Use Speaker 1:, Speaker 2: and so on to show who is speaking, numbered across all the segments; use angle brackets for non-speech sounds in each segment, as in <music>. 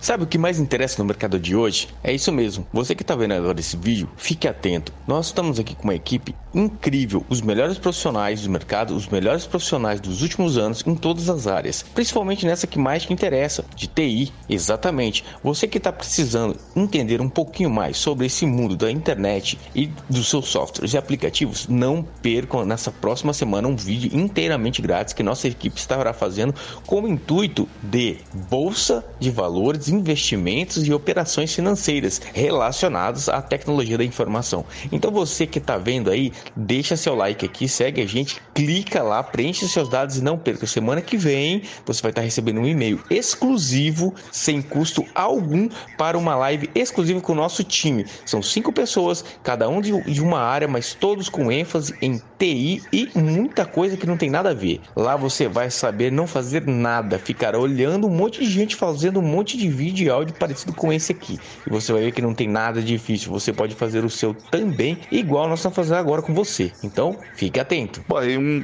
Speaker 1: Sabe o que mais interessa no mercado de hoje? É isso mesmo. Você que está vendo agora esse vídeo, fique atento. Nós estamos aqui com uma equipe incrível, os melhores profissionais do mercado, os melhores profissionais dos últimos anos em todas as áreas, principalmente nessa que mais te interessa, de TI. Exatamente. Você que está precisando entender um pouquinho mais sobre esse mundo da internet e dos seus softwares e aplicativos, não percam nessa próxima semana um vídeo inteiramente grátis que nossa equipe estará fazendo com o intuito de bolsa de valores, investimentos e operações financeiras relacionados à tecnologia da informação. Então você que está vendo aí, deixa seu like aqui, segue a gente, clica lá, preenche seus dados e não perca. Semana que vem você vai estar recebendo um e-mail exclusivo, sem custo algum, para uma live exclusiva com o nosso time. São cinco pessoas, cada um de, uma área, mas todos com ênfase em TI e muita coisa que não tem nada a ver. Lá você vai saber não fazer nada, ficar olhando um monte de gente fazendo um monte de vídeo e áudio parecido com esse aqui. E você vai ver que não tem nada difícil. Você pode fazer o seu também, igual nós estamos fazendo agora com você. Então, fique atento.
Speaker 2: Bom,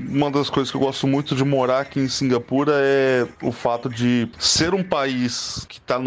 Speaker 2: uma das coisas que eu gosto muito de morar aqui em Singapura é o fato de ser um país que está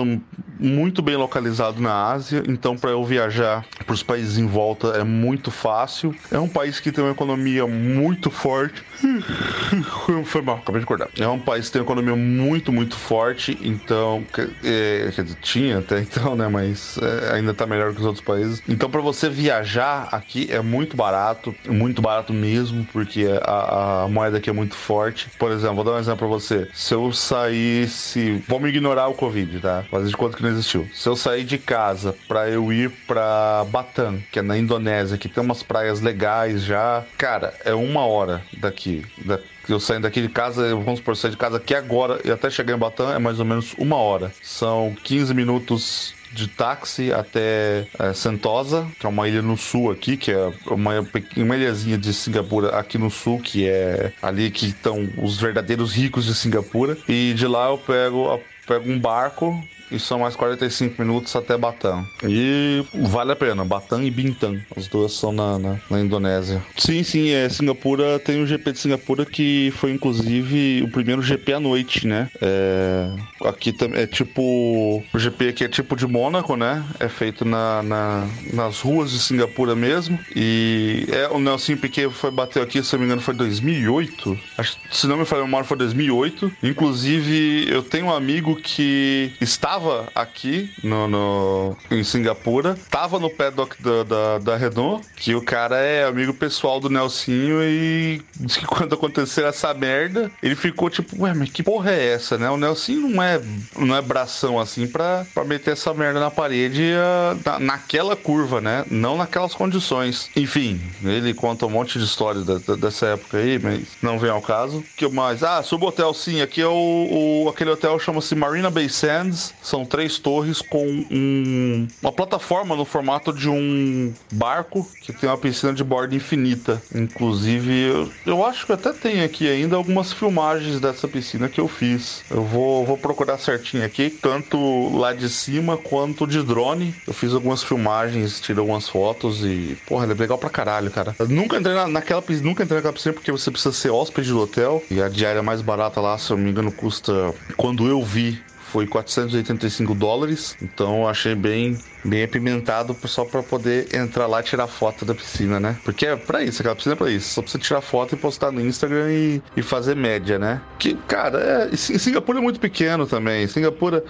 Speaker 2: muito bem localizado na Ásia. Então, para eu viajar para os países em volta é muito fácil. É um país que tem uma economia muito forte. <laughs> Foi mal, acabei de acordar. É um país que tem uma economia muito, muito forte. Então, é, quer dizer, tinha até então, né? Mas é, ainda tá melhor que os outros países. Então, para você viajar aqui é muito barato, muito barato mesmo, porque a, a, moeda aqui é muito forte. Por exemplo, vou dar um exemplo pra você. Se eu saísse. Vamos ignorar o Covid, tá? Fazer de conta que não existiu. Se eu sair de casa para eu ir para Batam, que é na Indonésia, que tem umas praias legais já, cara, é uma hora daqui. Da eu saindo daqui de casa, vamos supor, sair de casa aqui agora e até chegar em Batam é mais ou menos uma hora. São 15 minutos de táxi até é, Sentosa, que é uma ilha no sul aqui, que é uma, uma ilhazinha de Singapura aqui no sul, que é ali que estão os verdadeiros ricos de Singapura. E de lá eu pego, pego um barco e são mais 45 minutos até Batam. E vale a pena, Batam e Bintan, as duas são na, na, na, Indonésia. Sim, sim, é Singapura, tem o GP de Singapura que foi inclusive o primeiro GP à noite, né? É, aqui é tipo, o GP aqui é tipo de Mônaco, né? É feito na, na, nas ruas de Singapura mesmo. E é, o Nelson Piquet foi bateu aqui, se não me engano, foi 2008. Acho, se não me falha a memória, foi 2008. Inclusive, eu tenho um amigo que estava estava aqui no, no, em Singapura, tava no paddock da, da, da Renault, que o cara é amigo pessoal do Nelsinho e que <laughs> quando aconteceu essa merda, ele ficou tipo, ué, mas que porra é essa, né? O Nelsinho não é, não é bração assim pra, pra meter essa merda na parede na, naquela curva, né? Não naquelas condições. Enfim, ele conta um monte de histórias da, da, dessa época aí, mas não vem ao caso. que mais? Ah, hotel, sim. Aqui é o, o aquele hotel chama-se Marina Bay Sands. São três torres com um, uma plataforma no formato de um barco que tem uma piscina de borda infinita. Inclusive, eu, eu acho que até tem aqui ainda algumas filmagens dessa piscina que eu fiz. Eu vou, vou procurar certinho aqui, tanto lá de cima quanto de drone. Eu fiz algumas filmagens, tirei algumas fotos e, porra, é legal pra caralho, cara. Eu nunca entrei na, naquela piscina, nunca entrei naquela piscina porque você precisa ser hóspede do hotel e a diária mais barata lá, se eu não me engano, custa. Quando eu vi, foi 485 dólares. Então eu achei bem, bem apimentado só para poder entrar lá e tirar foto da piscina, né? Porque é pra isso, aquela piscina é pra isso. Só você tirar foto e postar no Instagram e, e fazer média, né? Que, cara, é, Singapura é muito pequeno também. Singapura.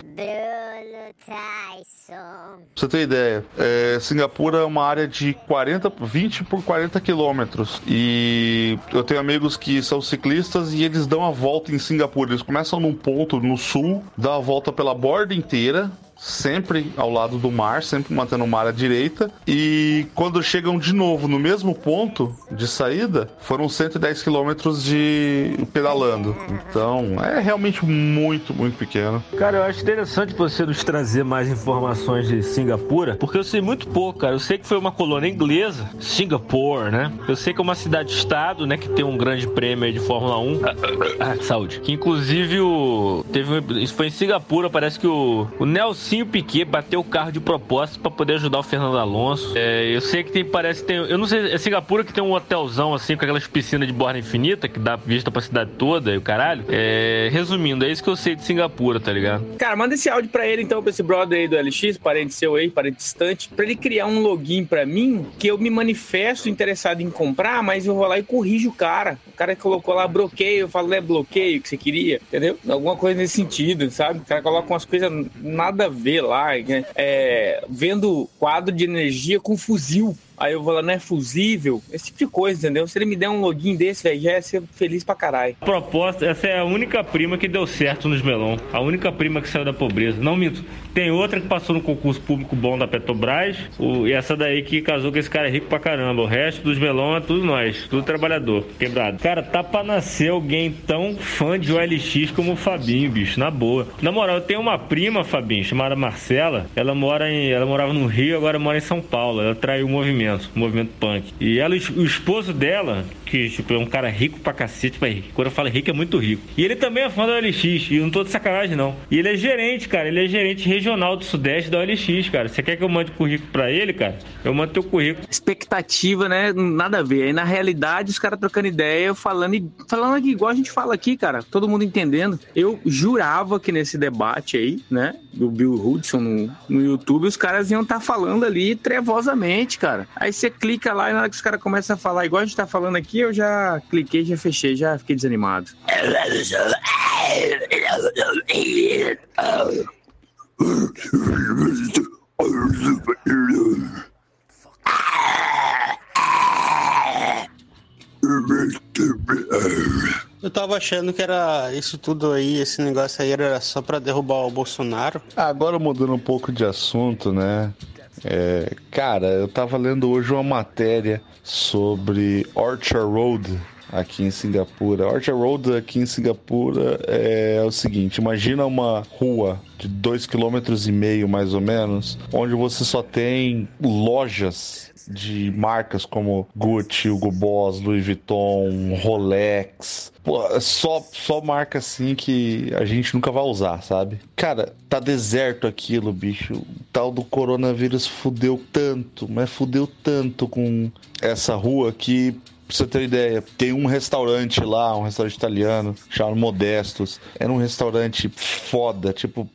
Speaker 2: Pra você ter ideia, é, Singapura é uma área de 40, 20 por 40 quilômetros. E eu tenho amigos que são ciclistas e eles dão a volta em Singapura. Eles começam num ponto no sul, dão a volta pela borda inteira, sempre ao lado do mar, sempre mantendo o mar à direita. E quando chegam de novo no mesmo ponto de saída, foram 110 quilômetros de pedalando. Então é realmente muito, muito pequeno.
Speaker 3: Cara, eu acho interessante você nos trazer mais informações de Singapura, porque eu sei muito pouco, cara. Eu sei que foi uma colônia inglesa, Singapore, né? Eu sei que é uma cidade-estado, né, que tem um grande prêmio de Fórmula 1. Ah, saúde. Que inclusive o teve isso foi em Singapura, parece que o, o Nelson Nelsinho Piquet bateu o carro de propósito para poder ajudar o Fernando Alonso. É, eu sei que tem, parece tem. Eu não sei, é Singapura que tem um hotelzão assim com aquelas piscinas de borda infinita que dá vista pra cidade toda e o caralho. É, resumindo, é isso que eu sei de Singapura, tá ligado?
Speaker 4: Cara, manda esse áudio pra ele então, pra esse brother aí do LX, parente seu aí, parente distante, pra ele criar um login pra mim que eu me manifesto interessado em comprar, mas eu vou lá e corrijo o cara. O cara colocou lá bloqueio, eu falo, é bloqueio que você queria, entendeu? Alguma coisa nesse sentido, sabe? O cara coloca umas coisas nada a ver lá, né? é, vendo quadro de energia com fuzil. Aí eu vou lá, não é fusível, esse tipo de coisa, entendeu? Se ele me der um login desse, velho, já ia ser feliz pra caralho.
Speaker 3: Proposta, essa é a única prima que deu certo nos melão. A única prima que saiu da pobreza. Não minto. Tem outra que passou no concurso público bom da Petrobras. O, e essa daí que casou com esse cara rico pra caramba. O resto dos melão é tudo nós, tudo trabalhador, quebrado. Cara, tá pra nascer alguém tão fã de OLX como o Fabinho, bicho, na boa. Na moral, eu tenho uma prima, Fabinho, chamada Marcela. Ela mora em. Ela morava no Rio, agora mora em São Paulo. Ela traiu o movimento movimento, movimento punk. E ela, o esposo dela, que tipo, é um cara rico pra cacete, mas quando eu falo rico é muito rico. E ele também é fã da OLX, e eu não tô de sacanagem não. E ele é gerente, cara, ele é gerente regional do Sudeste da OLX, cara. Você quer que eu mande currículo pra ele, cara? Eu mando teu currículo.
Speaker 4: Expectativa, né? Nada a ver. Aí na realidade os caras trocando ideia, falando, e, falando aqui, igual a gente fala aqui, cara, todo mundo entendendo. Eu jurava que nesse debate aí, né, do Bill Hudson no, no YouTube, os caras iam estar tá falando ali trevosamente, cara. Aí você clica lá e na hora que os caras começam a falar igual a gente tá falando aqui, eu já cliquei, já fechei, já fiquei desanimado.
Speaker 5: Eu tava achando que era isso tudo aí, esse negócio aí era só pra derrubar o Bolsonaro.
Speaker 2: Agora mudando um pouco de assunto, né? É, cara, eu tava lendo hoje uma matéria sobre Orchard Road aqui em Singapura. Orchard Road aqui em Singapura é o seguinte: imagina uma rua de dois quilômetros e meio mais ou menos, onde você só tem lojas de marcas como Gucci, Hugo Boss, Louis Vuitton, Rolex. Pô, é só, só marca assim que a gente nunca vai usar, sabe? Cara, tá deserto aquilo, bicho. O tal do coronavírus fudeu tanto, mas fudeu tanto com essa rua que Pra você ter ideia, tem um restaurante lá, um restaurante italiano, chamado Modestos. Era um restaurante foda, tipo,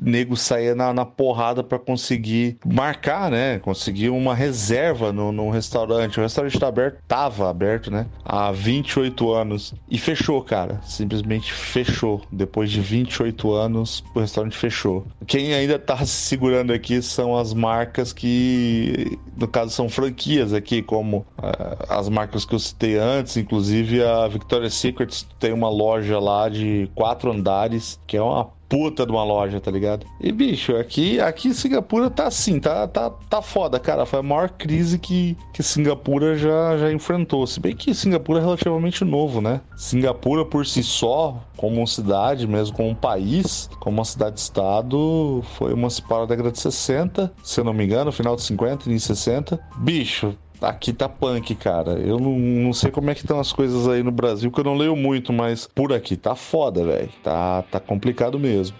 Speaker 2: nego saía na, na porrada para conseguir marcar, né? Conseguir uma reserva no, no restaurante. O restaurante tá aberto, tava aberto, né? Há 28 anos. E fechou, cara. Simplesmente fechou. Depois de 28 anos, o restaurante fechou. Quem ainda tá se segurando aqui são as marcas que, no caso, são franquias aqui, como uh, as marcas que eu citei antes, inclusive a Victoria's Secret tem uma loja lá de quatro andares, que é uma puta de uma loja, tá ligado? E, bicho, aqui, aqui Singapura tá assim, tá, tá, tá foda, cara. Foi a maior crise que, que Singapura já, já enfrentou. Se bem que Singapura é relativamente novo, né? Singapura por si só, como cidade, mesmo como país, como uma cidade-estado, foi emancipada na década de 60, se eu não me engano, final de 50, início de 60. Bicho, Aqui tá punk, cara. Eu não, não sei como é que estão as coisas aí no Brasil, que eu não leio muito, mas por aqui tá foda, velho. Tá, tá complicado mesmo.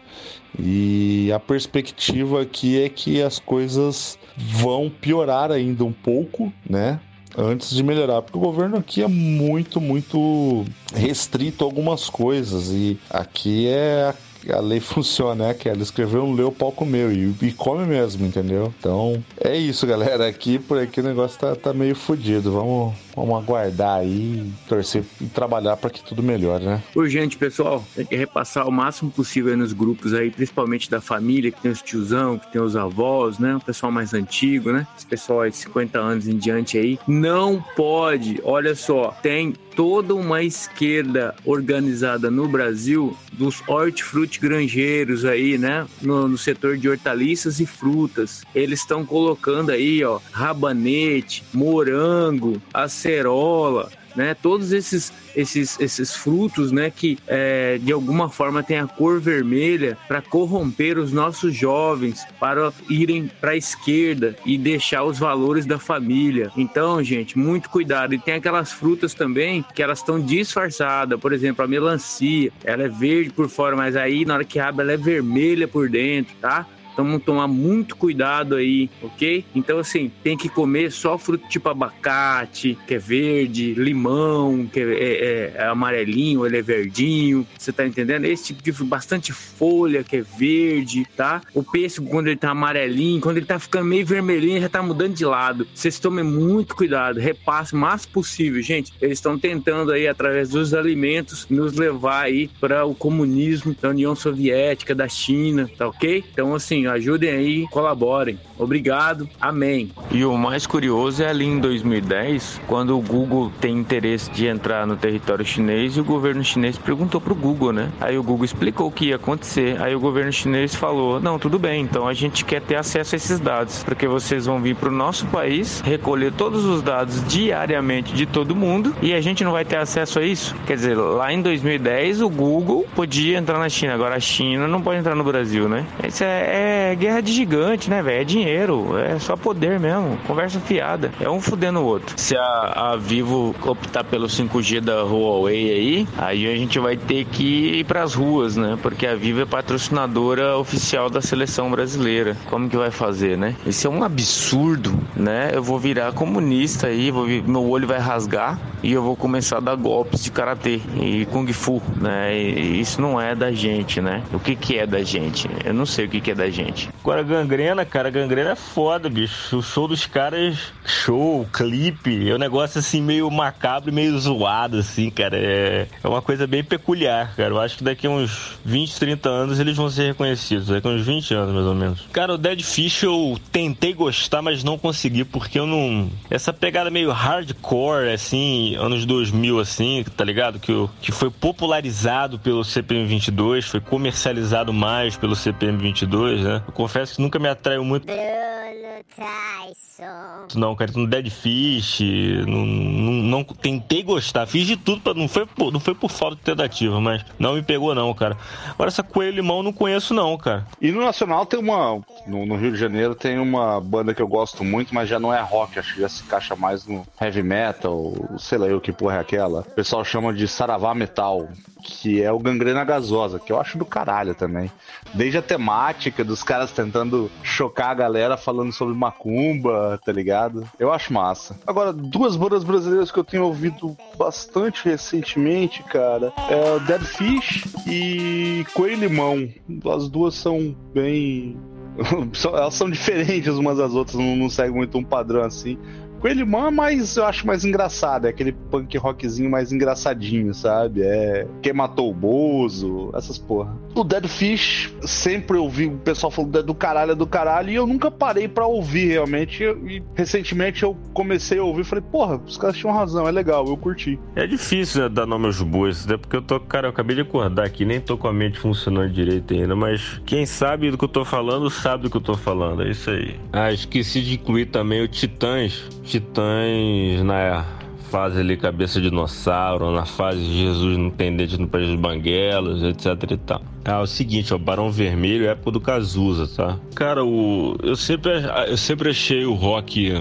Speaker 2: E a perspectiva aqui é que as coisas vão piorar ainda um pouco, né? Antes de melhorar, porque o governo aqui é muito, muito restrito a algumas coisas e aqui é a lei <laughs> funciona, né? Que ela escreveu, leu, o pau comeu. E, e come mesmo, entendeu? Então, é isso, galera. Aqui, por aqui, o negócio tá, tá meio fodido. Vamos, vamos aguardar aí, torcer e trabalhar para que tudo melhore, né?
Speaker 4: Urgente, pessoal. Tem que repassar o máximo possível nos grupos aí, principalmente da família, que tem os tiozão, que tem os avós, né? O pessoal mais antigo, né? Esse pessoal aí de 50 anos em diante aí. Não pode, olha só, tem toda uma esquerda organizada no Brasil dos hortifruti granjeiros aí, né? No, no setor de hortaliças e frutas. Eles estão colocando aí, ó, rabanete, morango, acerola, né? Todos esses, esses, esses frutos, né, que é, de alguma forma têm a cor vermelha para corromper os nossos jovens para irem para a esquerda e deixar os valores da família. Então, gente, muito cuidado. E tem aquelas frutas também que elas estão disfarçadas. Por exemplo, a melancia, ela é verde por fora, mas aí na hora que abre ela é vermelha por dentro, tá? Então vamos tomar muito cuidado aí, ok? Então assim, tem que comer só fruto tipo abacate, que é verde, limão, que é, é, é amarelinho, ele é verdinho, você tá entendendo? Esse tipo de bastante folha, que é verde, tá? O pêssego quando ele tá amarelinho, quando ele tá ficando meio vermelhinho, já tá mudando de lado. Vocês tomem muito cuidado, repasse o mais possível, gente. Eles estão tentando aí através dos alimentos nos levar aí para o comunismo da União Soviética, da China, tá ok? Então, assim, ajudem aí, colaborem. Obrigado, amém.
Speaker 1: E o mais curioso é ali em 2010, quando o Google tem interesse de entrar no território chinês e o governo chinês perguntou pro Google, né? Aí o Google explicou o que ia acontecer. Aí o governo chinês falou: Não, tudo bem, então a gente quer ter acesso a esses dados, porque vocês vão vir pro nosso país, recolher todos os dados diariamente de todo mundo e a gente não vai ter acesso a isso. Quer dizer, lá em 2010 o Google podia entrar na China, agora a China não pode entrar no Brasil, né? Isso é, é guerra de gigante, né, velho? É dinheiro, é só poder mesmo, conversa fiada. É um fudendo o outro. Se a, a Vivo optar pelo 5G da Huawei aí, aí a gente vai ter que ir pras ruas, né? Porque a Vivo é patrocinadora oficial da seleção brasileira. Como que vai fazer, né? Isso é um absurdo, né? Eu vou virar comunista aí, vou, meu olho vai rasgar e eu vou começar a dar golpes de karatê e kung fu, né? E isso não é da gente, né? O que que é da gente? Eu não sei o que que é da gente.
Speaker 3: Agora, gangrena, cara, gangrena é foda, bicho. O show dos caras, show, clipe, é um negócio assim meio macabro e meio zoado, assim, cara. É, é uma coisa bem peculiar, cara. Eu acho que daqui a uns 20, 30 anos eles vão ser reconhecidos. Daqui a uns 20 anos, mais ou menos. Cara, o Dead Fish eu tentei gostar, mas não consegui, porque eu não. Essa pegada meio hardcore, assim, anos 2000, assim, tá ligado? Que, que foi popularizado pelo CPM 22, foi comercializado mais pelo CPM 22, né? Eu confesso que nunca me atraiu muito. Bruno Tyson. Não, cara, no Dead Fish, não, não, não, tentei gostar, fiz de tudo, pra, não, foi por, não foi por falta de tentativa, mas não me pegou não, cara. Agora essa Coelho Limão eu não conheço não, cara.
Speaker 2: E no Nacional tem uma, no, no, Rio de Janeiro tem uma banda que eu gosto muito, mas já não é rock, acho que já se encaixa mais no heavy metal, sei lá eu que porra é aquela. O pessoal chama de Saravá Metal que é o Gangrena Gasosa, que eu acho do caralho também. Desde a temática dos caras tentando chocar a galera falando sobre macumba, tá ligado? Eu acho massa. Agora, duas bandas brasileiras que eu tenho ouvido bastante recentemente, cara, é Dead Fish e Coelho Limão. As duas são bem <laughs> elas são diferentes umas das outras, não, não seguem muito um padrão assim. Coelho é mais, eu acho mais engraçado, é aquele punk rockzinho mais engraçadinho, sabe? É Quem Matou o Bozo, essas porra. O Dead Fish, sempre eu ouvi o pessoal falando do caralho, é do caralho, e eu nunca parei para ouvir realmente. E recentemente eu comecei a ouvir e falei, porra, os caras tinham razão, é legal, eu curti.
Speaker 3: É difícil né, dar nome aos bois, até porque eu tô, cara, eu acabei de acordar aqui, nem tô com a mente funcionando direito ainda, mas quem sabe do que eu tô falando, sabe do que eu tô falando, é isso aí. Ah, esqueci de incluir também o Titãs Titãs na fase ali cabeça de dinossauro, na fase de Jesus no tendente no País dos Banguelos, etc e tal. É o seguinte, ó, Barão Vermelho é época do Cazuza, tá? Cara, o eu sempre eu sempre achei o rock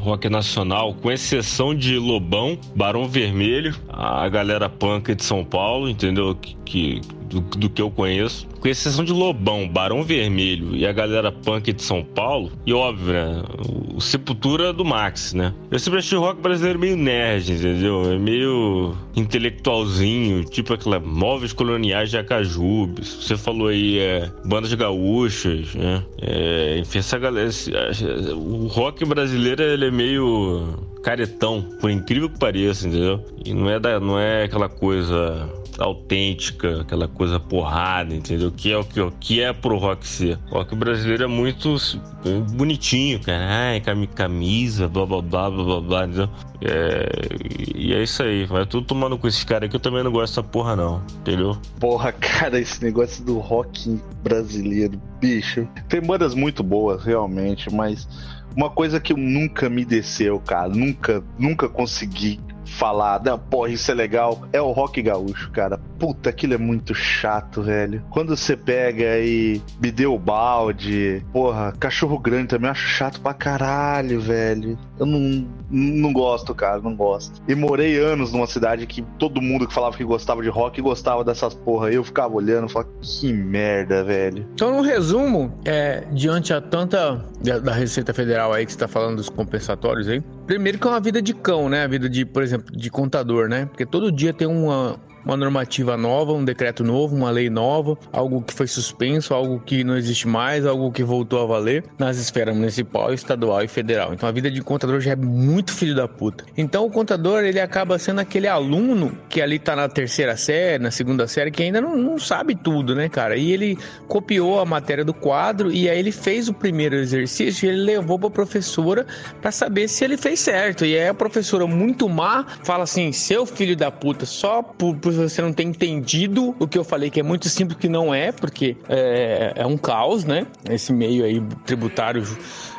Speaker 3: rock nacional, com exceção de Lobão, Barão Vermelho, a galera punk de São Paulo, entendeu? Que, que do, do, que eu conheço, com exceção de Lobão, Barão Vermelho e a galera punk de São Paulo, e óbvio, né? O Sepultura do Max, né? Eu sempre achei o rock brasileiro meio nerd, entendeu? É meio intelectualzinho, tipo aquela móveis coloniais de Acajubes. Você falou aí, é, bandas gaúchas, né? É, enfim, essa galera. O rock brasileiro ele é meio caretão, por incrível que pareça, entendeu? E não é, da, não é aquela coisa autêntica, aquela coisa porrada, entendeu? Que é o que, o que é pro rock ser. O rock brasileiro é muito bonitinho, cara. Ai, camisa, blá blá blá blá blá, blá entendeu? É, e é isso aí, vai tudo tomando com esses caras que eu também não gosto dessa porra, não, entendeu?
Speaker 2: Porra, cara, esse negócio do rock brasileiro, bicho. Tem bandas muito boas, realmente, mas uma coisa que nunca me desceu, cara, nunca, nunca consegui falar, não, porra, isso é legal, é o rock gaúcho, cara. Puta, aquilo é muito chato, velho. Quando você pega e me deu o balde, porra, cachorro grande também acho chato pra caralho, velho. Eu não, não gosto, cara, não gosto. E morei anos numa cidade que todo mundo que falava que gostava de rock gostava dessas porra. Eu ficava olhando e falava, que merda, velho.
Speaker 4: Então, no resumo, é, diante a tanta da, da Receita Federal aí que você tá falando dos compensatórios aí, primeiro que é uma vida de cão, né? A vida de, por exemplo, de contador, né? Porque todo dia tem uma, uma normativa nova, um decreto novo, uma lei nova, algo que foi suspenso, algo que não existe mais, algo que voltou a valer nas esferas municipal, estadual e federal. Então a vida de contador já é muito filho da puta. Então o contador ele acaba sendo aquele aluno que ali tá na terceira série, na segunda série, que ainda não, não sabe tudo, né, cara? E ele copiou a matéria do quadro e aí ele fez o primeiro exercício e ele levou pra professora para saber se ele fez certo. E aí a professora, muito má, fala assim: seu filho da puta, só por, por você não ter entendido o que eu falei, que é muito simples, que não é, porque é, é um caos, né? Esse meio aí tributário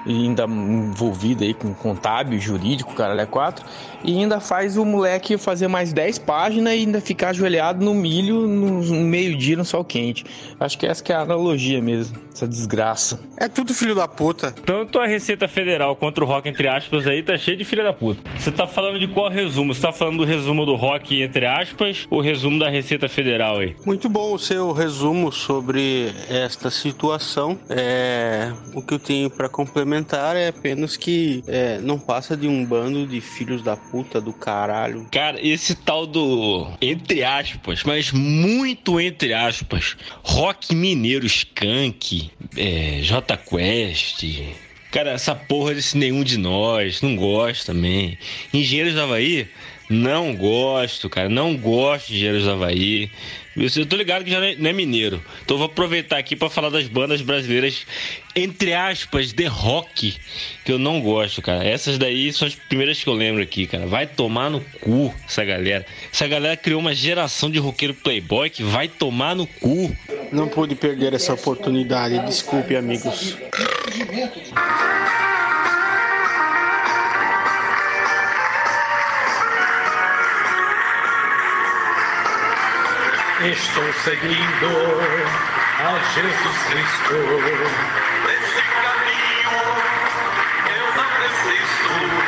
Speaker 4: e ainda envolvido aí com contábil, jurídico, cara, é quatro. E ainda faz o moleque fazer mais 10 páginas e ainda ficar ajoelhado no milho no meio-dia no sol quente. Acho que essa que é a analogia mesmo, essa desgraça.
Speaker 5: É tudo filho da puta.
Speaker 3: Tanto a Receita Federal quanto o rock, entre aspas, aí tá cheio de filho da puta. Você tá falando de qual resumo? Você tá falando do resumo do rock, entre aspas, ou resumo da Receita Federal aí?
Speaker 5: Muito bom o seu resumo sobre esta situação. É, o que eu tenho para complementar é apenas que é, não passa de um bando de filhos da puta do caralho.
Speaker 3: Cara, esse tal do. Entre aspas, mas muito entre aspas. Rock Mineiro Skank, é, J Quest. Cara, essa porra desse nenhum de nós, não gosto também. Engenheiros do Havaí, não gosto, cara, não gosto de Engenheiros do Havaí. Eu tô ligado que já não é, é mineiro. Então vou aproveitar aqui para falar das bandas brasileiras, entre aspas, de rock, que eu não gosto, cara. Essas daí são as primeiras que eu lembro aqui, cara. Vai tomar no cu essa galera. Essa galera criou uma geração de roqueiro playboy que vai tomar no cu.
Speaker 5: Não pude perder essa oportunidade, desculpe, amigos.
Speaker 6: Estou seguindo a Jesus Cristo. Nesse caminho eu não resisto.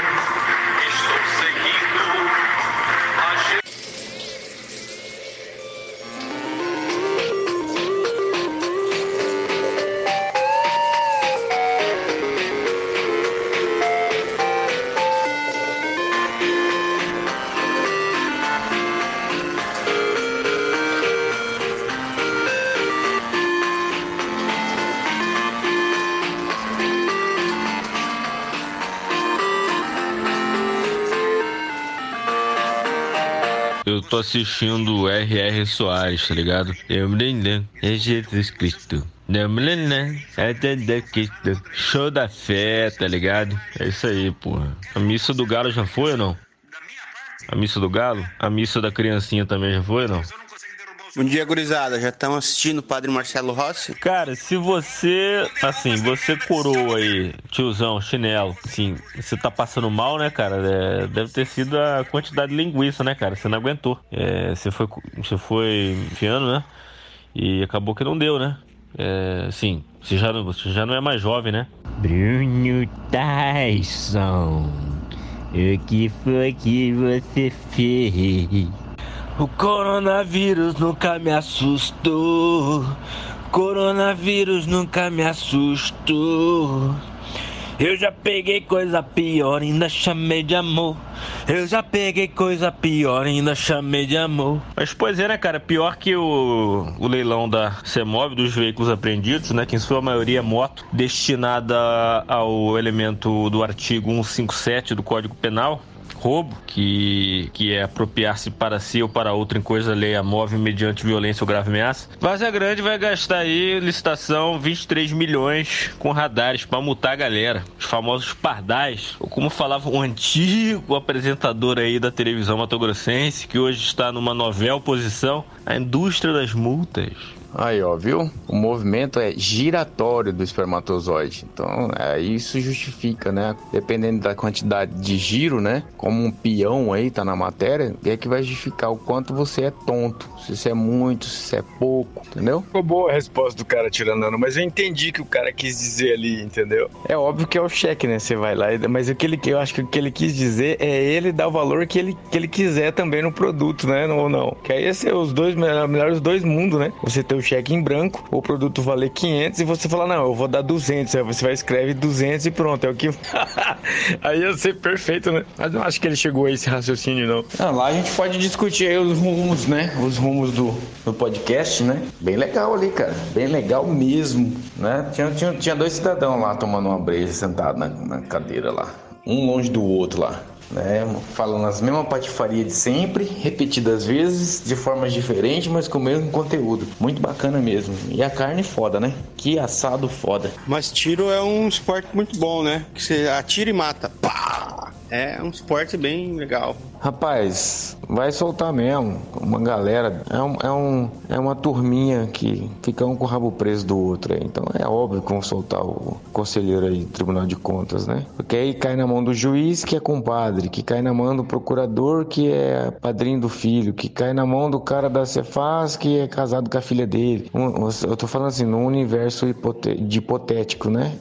Speaker 3: Eu tô assistindo R.R. Soares, tá ligado? Eu me lembro, é me lembro, é Jesus Cristo. Show da fé, tá ligado? É isso aí, porra. A missa do galo já foi ou não? A missa do galo? A missa da criancinha também já foi ou não?
Speaker 5: Bom dia, gurizada. Já estão assistindo o Padre Marcelo Rossi?
Speaker 3: Cara, se você, assim, você coroa aí, tiozão, chinelo, assim, você tá passando mal, né, cara? É, deve ter sido a quantidade de linguiça, né, cara? Você não aguentou. É, você foi, você foi enfiando, né? E acabou que não deu, né? É, sim, você já, não- você já não é mais jovem, né? Bruno Tyson, o que foi que você fez? O coronavírus nunca me assustou. Coronavírus nunca me assustou. Eu já peguei coisa pior, ainda chamei de amor. Eu já peguei coisa pior, ainda chamei de amor. Mas pois é, né, cara? Pior que o, o leilão da CEMOB dos veículos apreendidos, né? Que em sua maioria é moto, destinada ao elemento do artigo 157 do Código Penal roubo, que, que é apropriar-se para si ou para outro em coisa alheia móvel mediante violência ou grave ameaça. Vaza Grande vai gastar aí, licitação, 23 milhões com radares para multar a galera. Os famosos pardais, ou como falava um antigo apresentador aí da televisão matogrossense, que hoje está numa novel posição, a indústria das multas.
Speaker 4: Aí, ó, viu? O movimento é giratório do espermatozoide. Então, é, isso justifica, né? Dependendo da quantidade de giro, né? Como um peão aí tá na matéria, é que vai justificar o quanto você é tonto. Se você é muito, se você é pouco, entendeu?
Speaker 7: Ficou boa a resposta do cara tirando, mas eu entendi que o cara quis dizer ali, entendeu?
Speaker 4: É óbvio que é o cheque, né? Você vai lá, e- mas o que ele, eu acho que o que ele quis dizer é ele dar o valor que ele, que ele quiser também no produto, né? Ou não. Que aí esse é os dois melhor- melhores dos dois mundos, né? Você ter o cheque em branco, o produto valer 500 e você falar, não, eu vou dar 200. Aí você vai escreve 200 e pronto. É o que. <laughs> aí ia ser perfeito, né? Mas não acho que ele chegou a esse raciocínio, não. Ah, lá a gente pode discutir aí os rumos, né? Os rumos do, do podcast, né? Bem legal ali, cara. Bem legal mesmo, né? Tinha, tinha, tinha dois cidadãos lá tomando uma breja sentado na, na cadeira lá. Um longe do outro lá. Né, falando as mesmas patifarias de sempre, repetidas vezes, de formas diferentes, mas com o mesmo conteúdo. Muito bacana mesmo. E a carne foda, né? Que assado foda.
Speaker 5: Mas tiro é um esporte muito bom, né? Que você atira e mata. Pá! É um esporte bem legal.
Speaker 4: Rapaz, vai soltar mesmo. Uma galera. É, um, é, um, é uma turminha que fica um com o rabo preso do outro aí. Então é óbvio que vão soltar o conselheiro aí do Tribunal de Contas, né? Porque aí cai na mão do juiz, que é compadre, que cai na mão do procurador, que é padrinho do filho, que cai na mão do cara da Cefaz, que é casado com a filha dele. Eu tô falando assim, num universo hipote- de hipotético, né?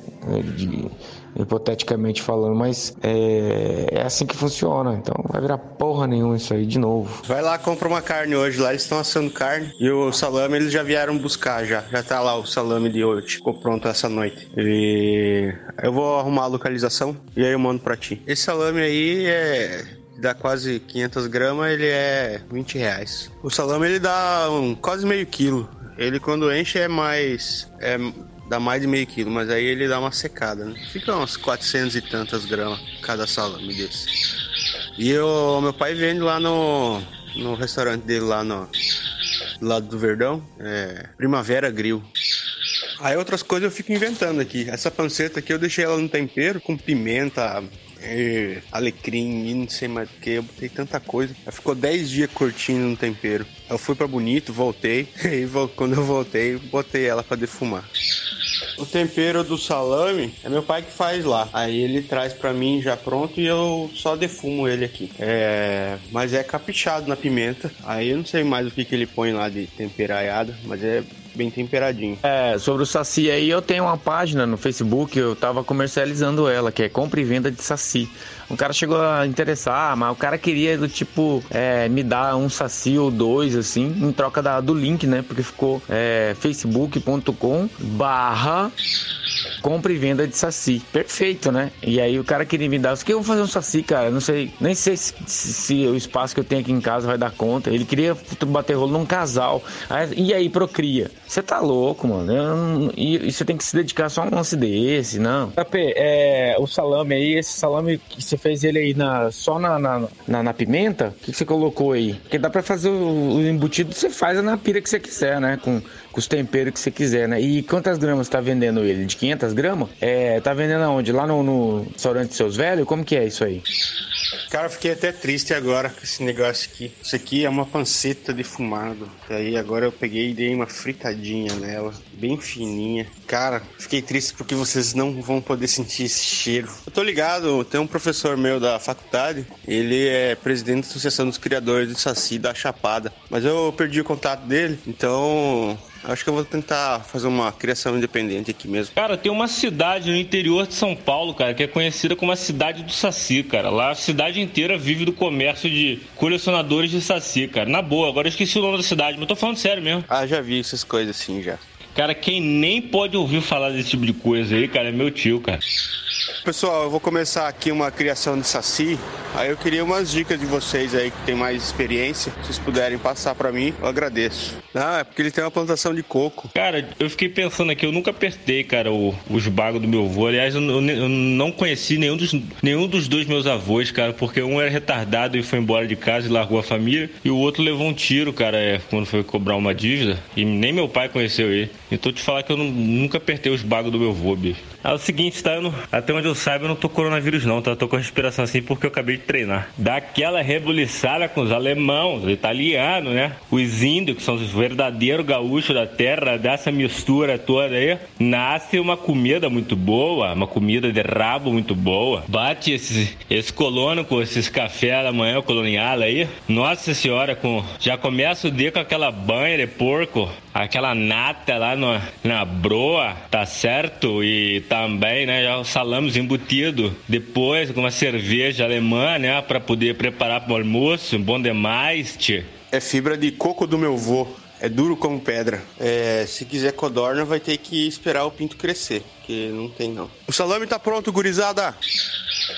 Speaker 4: De- hipoteticamente falando, mas é, é assim que funciona. Então não vai virar porra nenhuma isso aí de novo.
Speaker 5: Vai lá, compra uma carne hoje lá, eles estão assando carne. E o salame eles já vieram buscar já. Já tá lá o salame de hoje. Ficou pronto essa noite. E eu vou arrumar a localização e aí eu mando pra ti. Esse salame aí é dá quase 500 gramas, ele é 20 reais. O salame ele dá um, quase meio quilo. Ele quando enche é mais. É, dá mais de meio quilo, mas aí ele dá uma secada, né? Fica uns 400 e tantas gramas cada salame desse. E o meu pai vende lá no, no restaurante dele lá no do lado do Verdão, é, Primavera Grill. Aí outras coisas eu fico inventando aqui. Essa panceta aqui eu deixei ela no tempero com pimenta, é, alecrim e não sei mais o que. Eu botei tanta coisa. Ela ficou 10 dias curtindo no tempero. Eu fui pra Bonito, voltei. <laughs> E quando eu voltei, botei ela pra defumar. O tempero do salame é meu pai que faz lá. Aí ele traz pra mim já pronto e eu só defumo ele aqui. É, mas é caprichado na pimenta. Aí eu não sei mais o que, que ele põe lá de temperaiada, mas é bem temperadinho.
Speaker 4: É, sobre o Saci aí, eu tenho uma página no Facebook, eu tava comercializando ela, que é compra e venda de Saci. Um cara chegou a interessar, mas o cara queria do tipo é, me dar um Saci ou dois, assim, em troca da, do link, né? Porque ficou é, facebook.com barra compra e venda de saci. Perfeito, né? E aí o cara queria me dar, o que eu vou fazer um saci, cara? Não sei, nem sei se, se- se o espaço que eu tenho aqui em casa vai dar conta. Ele queria bater rolo num casal. Aí- e aí procria. Você tá louco, mano. E, e você tem que se dedicar só a um lance desse, não.
Speaker 7: AP, é, o salame aí, esse salame que você fez ele aí na, só na, na,
Speaker 4: Na, na pimenta, o que, que você colocou aí? Porque dá pra fazer o, o embutido, você faz na pira que você quiser, né? Com, com os temperos que você quiser, né? E quantas gramas tá vendendo ele? De 500 gramas? É, tá vendendo aonde? Lá no, no restaurante seus velhos? Como que é isso aí?
Speaker 5: Cara, fiquei até triste agora com esse negócio aqui. Isso aqui é uma panceta defumada. E aí agora eu peguei e dei uma fritadinha nela, bem fininha. Cara, fiquei triste porque vocês não vão poder sentir esse cheiro. Eu tô ligado, tem um professor meu da faculdade, ele é presidente da Associação dos Criadores de Saci da Chapada. Mas eu perdi o contato dele, então acho que eu vou tentar fazer uma criação independente aqui mesmo.
Speaker 3: Cara, tem uma cidade no interior de São Paulo, cara, que é conhecida como a cidade do Saci, cara. Lá a cidade inteira vive do comércio de colecionadores de Saci, cara. Na boa, agora eu esqueci o nome da cidade, mas tô falando sério mesmo.
Speaker 5: Ah, já vi essas coisas assim já.
Speaker 3: Cara, quem nem pode ouvir falar desse tipo de coisa aí, cara, é meu tio, cara.
Speaker 5: Pessoal, eu vou começar aqui uma criação de saci. Aí eu queria umas dicas de vocês aí que tem mais experiência. Se vocês puderem passar pra mim, eu agradeço. Ah, é porque ele tem uma plantação de coco.
Speaker 3: Cara, eu fiquei pensando aqui, eu nunca apertei, cara, o- os bagos do meu avô. Aliás, eu, não- eu não conheci nenhum dos, nenhum dos dois meus avós, cara, porque um era retardado e foi embora de casa e largou a família, e o outro levou um tiro, cara, é, quando foi cobrar uma dívida, e nem meu pai conheceu ele. Então te falar que eu não- nunca apertei os bagos do meu vô, bicho. É o seguinte, tá? Não- até onde eu saiba, eu não tô coronavírus não, tá? Eu tô com respiração assim porque eu acabei de treinar. Daquela rebuliçada com os alemãos, os italianos, né? Os índios, que são os verdadeiros gaúchos da terra, dessa mistura toda aí, nasce uma comida muito boa, uma comida de rabo muito boa. Bate esse, esse colono com esses cafés da manhã colonial aí. Nossa senhora, com já começa o dia com aquela banha de porco, aquela nata lá no- na broa, tá certo? E também, né, já os salames embutido. Depois com uma cerveja alemã, né, para poder preparar pro almoço, bom demais, tio.
Speaker 5: É fibra de coco do meu vô. É duro como pedra. É, se quiser codorna, vai ter que esperar o pinto crescer. Que não tem, não. O salame tá pronto, gurizada.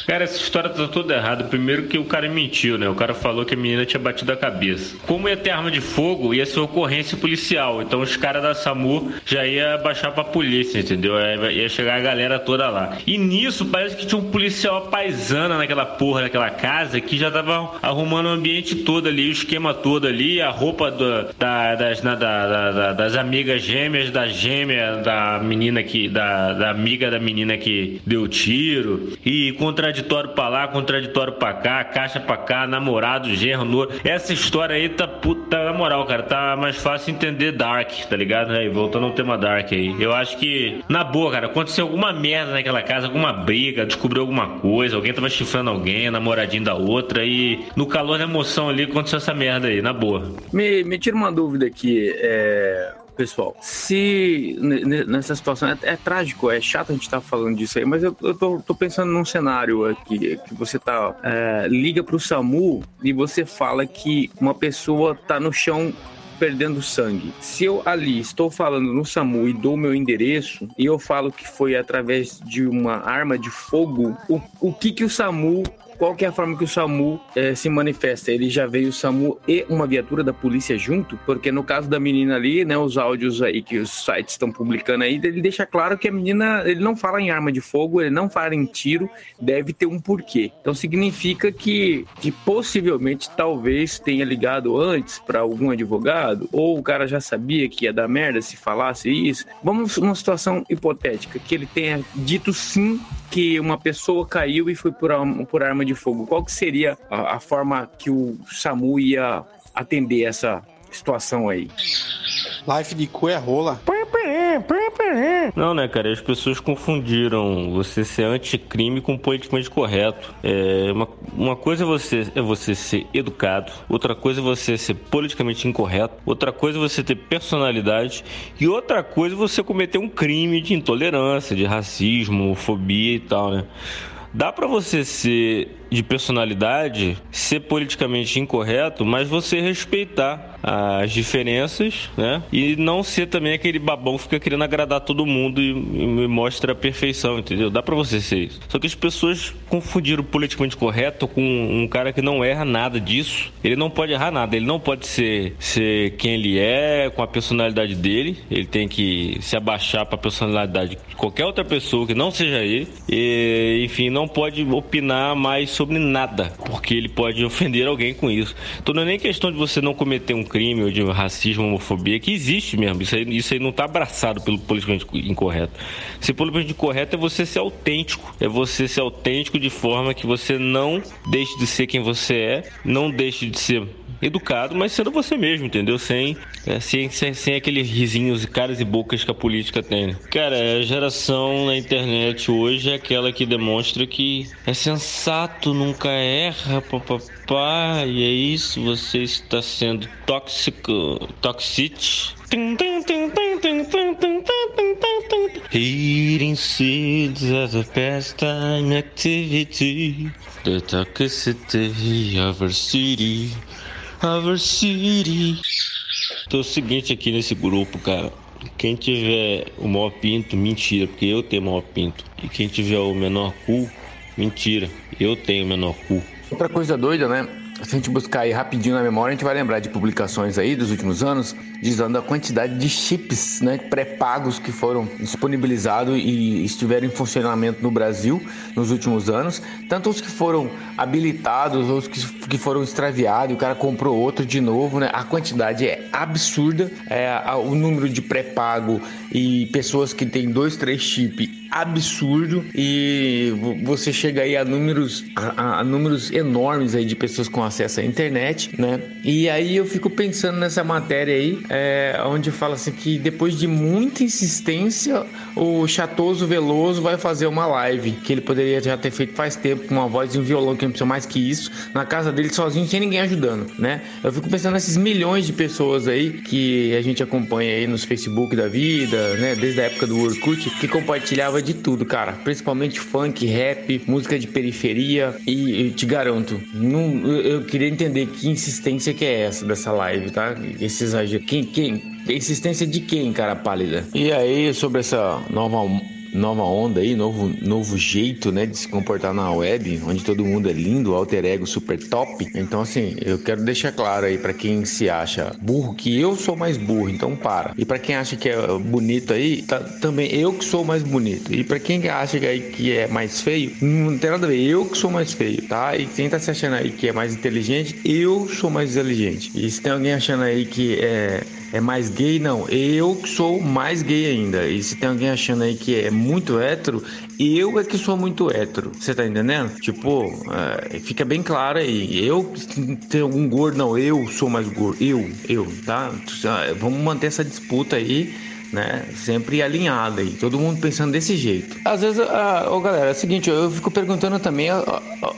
Speaker 3: Cara, essa história tá toda errada. Primeiro que o cara mentiu, né? O cara falou que a menina tinha batido a cabeça. Como ia ter arma de fogo, ia ser ocorrência policial. Então os caras da SAMU já ia baixar pra polícia, entendeu? Ia ia chegar a galera toda lá. E nisso, parece que tinha um policial paisana naquela porra daquela casa que já tava arrumando o ambiente todo ali, o esquema todo ali, a roupa do- da- das, na- da- da- da- das amigas gêmeas, da gêmea da menina que. Da, da amiga da menina que deu tiro. E contraditório pra lá, contraditório pra cá, caixa pra cá, namorado, genro, noivo. Essa história aí tá puta, na moral, cara, tá mais fácil entender Dark, tá ligado? Aí, voltando ao tema Dark aí. Eu acho que, na boa, cara, aconteceu alguma merda naquela casa, alguma briga, descobriu alguma coisa, alguém tava chifrando alguém, namoradinho da outra, e no calor da emoção ali aconteceu essa merda aí, na boa.
Speaker 4: Me, me tira uma dúvida aqui, é, pessoal. Se ne- ne- nessa situação é, é trágico, é chato a gente estar falando disso aí, mas eu, eu tô, tô pensando num cenário aqui que você tá é, liga pro SAMU e você fala que uma pessoa tá no chão perdendo sangue. Se eu ali estou falando no SAMU e dou meu endereço e eu falo que foi através de uma arma de fogo, o, o que que o SAMU qual é a forma que o SAMU eh, se manifesta? Ele já veio o SAMU e uma viatura da polícia junto? Porque no caso da menina ali, né, os áudios aí que os sites estão publicando aí, ele deixa claro que a menina, ele não fala em arma de fogo, ele não fala em tiro, deve ter um porquê. Então significa que, que possivelmente talvez tenha ligado antes para algum advogado, ou o cara já sabia que ia dar merda se falasse isso. Vamos numa situação hipotética, que ele tenha dito sim que uma pessoa caiu e foi por, arma- por arma de fogo. Qual que seria a, a forma que o SAMU ia atender essa situação aí?
Speaker 5: Life de cu é rola.
Speaker 3: Não, né, cara? As pessoas confundiram você ser anticrime com politicamente correto. É, uma, uma coisa é você, é você ser educado, outra coisa é você ser politicamente incorreto, outra coisa é você ter personalidade e outra coisa é você cometer um crime de intolerância, de racismo, homofobia e tal, né? Dá pra você ser de personalidade, ser politicamente incorreto, mas você respeitar as diferenças, né? E não ser também aquele babão que fica querendo agradar todo mundo e, e mostra a perfeição, entendeu? Dá pra você ser isso. Só que as pessoas confundiram o politicamente correto com um cara que não erra nada disso. Ele não pode errar nada, ele não pode ser, ser quem ele é, com a personalidade dele. Ele tem que se abaixar pra personalidade de qualquer outra pessoa que não seja ele. E, enfim, não pode opinar mais sobre nada, porque ele pode ofender alguém com isso. Então não é nem questão de você não cometer um crime ou de racismo, homofobia, que existe mesmo. Isso aí, isso aí não tá abraçado pelo politicamente incorreto. Ser politicamente incorreto é você ser autêntico. É você ser autêntico de forma que você não deixe de ser quem você é, não deixe de ser educado, mas sendo você mesmo, entendeu? Sem, é, sem, sem, sem aqueles risinhos e caras e bocas que a política tem. né? Cara, a geração na internet hoje é aquela que demonstra que é sensato, nunca erra, papapá, e é isso, você está sendo tóxico, toxite. Eating seeds as a pastime activity. The toxicity of our city. Our city. Então é o seguinte aqui nesse grupo, cara. Quem tiver o maior pinto, mentira, porque eu tenho o maior pinto. E quem tiver o menor cu, mentira, eu tenho o menor cu.
Speaker 4: Outra coisa doida, né? Se a gente buscar aí rapidinho na memória, a gente vai lembrar de publicações aí dos últimos anos, dizendo a quantidade de chips né, pré-pagos que foram disponibilizados e estiveram em funcionamento no Brasil nos últimos anos, tanto os que foram habilitados, os que, que foram extraviados, o cara comprou outro de novo, né? A quantidade é absurda, é, o número de pré-pago e pessoas que têm dois, três chips absurdo e você chega aí a números a, a, números enormes aí de pessoas com acesso à internet, né? E aí eu fico pensando nessa matéria aí, é, onde fala assim que depois de muita insistência, o Chatoso Veloso vai fazer uma live que ele poderia já ter feito faz tempo com uma voz e um violão que não precisa mais que isso, na casa dele sozinho sem ninguém ajudando, né? Eu fico pensando nesses milhões de pessoas aí que a gente acompanha aí nos Facebook da vida, né? Desde a época do Orkut, que compartilhava de tudo, cara. Principalmente funk, rap, música de periferia. E eu te garanto, não, eu queria entender que insistência que é essa dessa live, tá? Esse exagero. Quem, quem? Insistência de quem, cara pálida? E aí, sobre essa nova nova onda aí, novo, novo jeito, né, de se comportar na web, onde todo mundo é lindo, alter ego super top. Então, assim, eu quero deixar claro aí para quem se acha burro que eu sou mais burro, então para. E para quem acha que é bonito aí, tá, também eu que sou mais bonito. E para quem acha que, aí que é mais feio, não tem nada a ver, eu que sou mais feio, tá? E quem tá se achando aí que é mais inteligente, eu sou mais inteligente. E se tem alguém achando aí que é é mais gay, não. Eu que sou mais gay ainda. E se tem alguém achando aí que é muito hétero, eu é que sou muito hétero. Você tá entendendo? Tipo, é, fica bem claro aí. Eu tenho algum gordo, não. Eu sou mais gordo. Eu, eu, tá? Vamos manter essa disputa aí né? Sempre alinhada e todo mundo pensando desse jeito. Às vezes, a, oh, galera, é o seguinte, eu fico perguntando também a,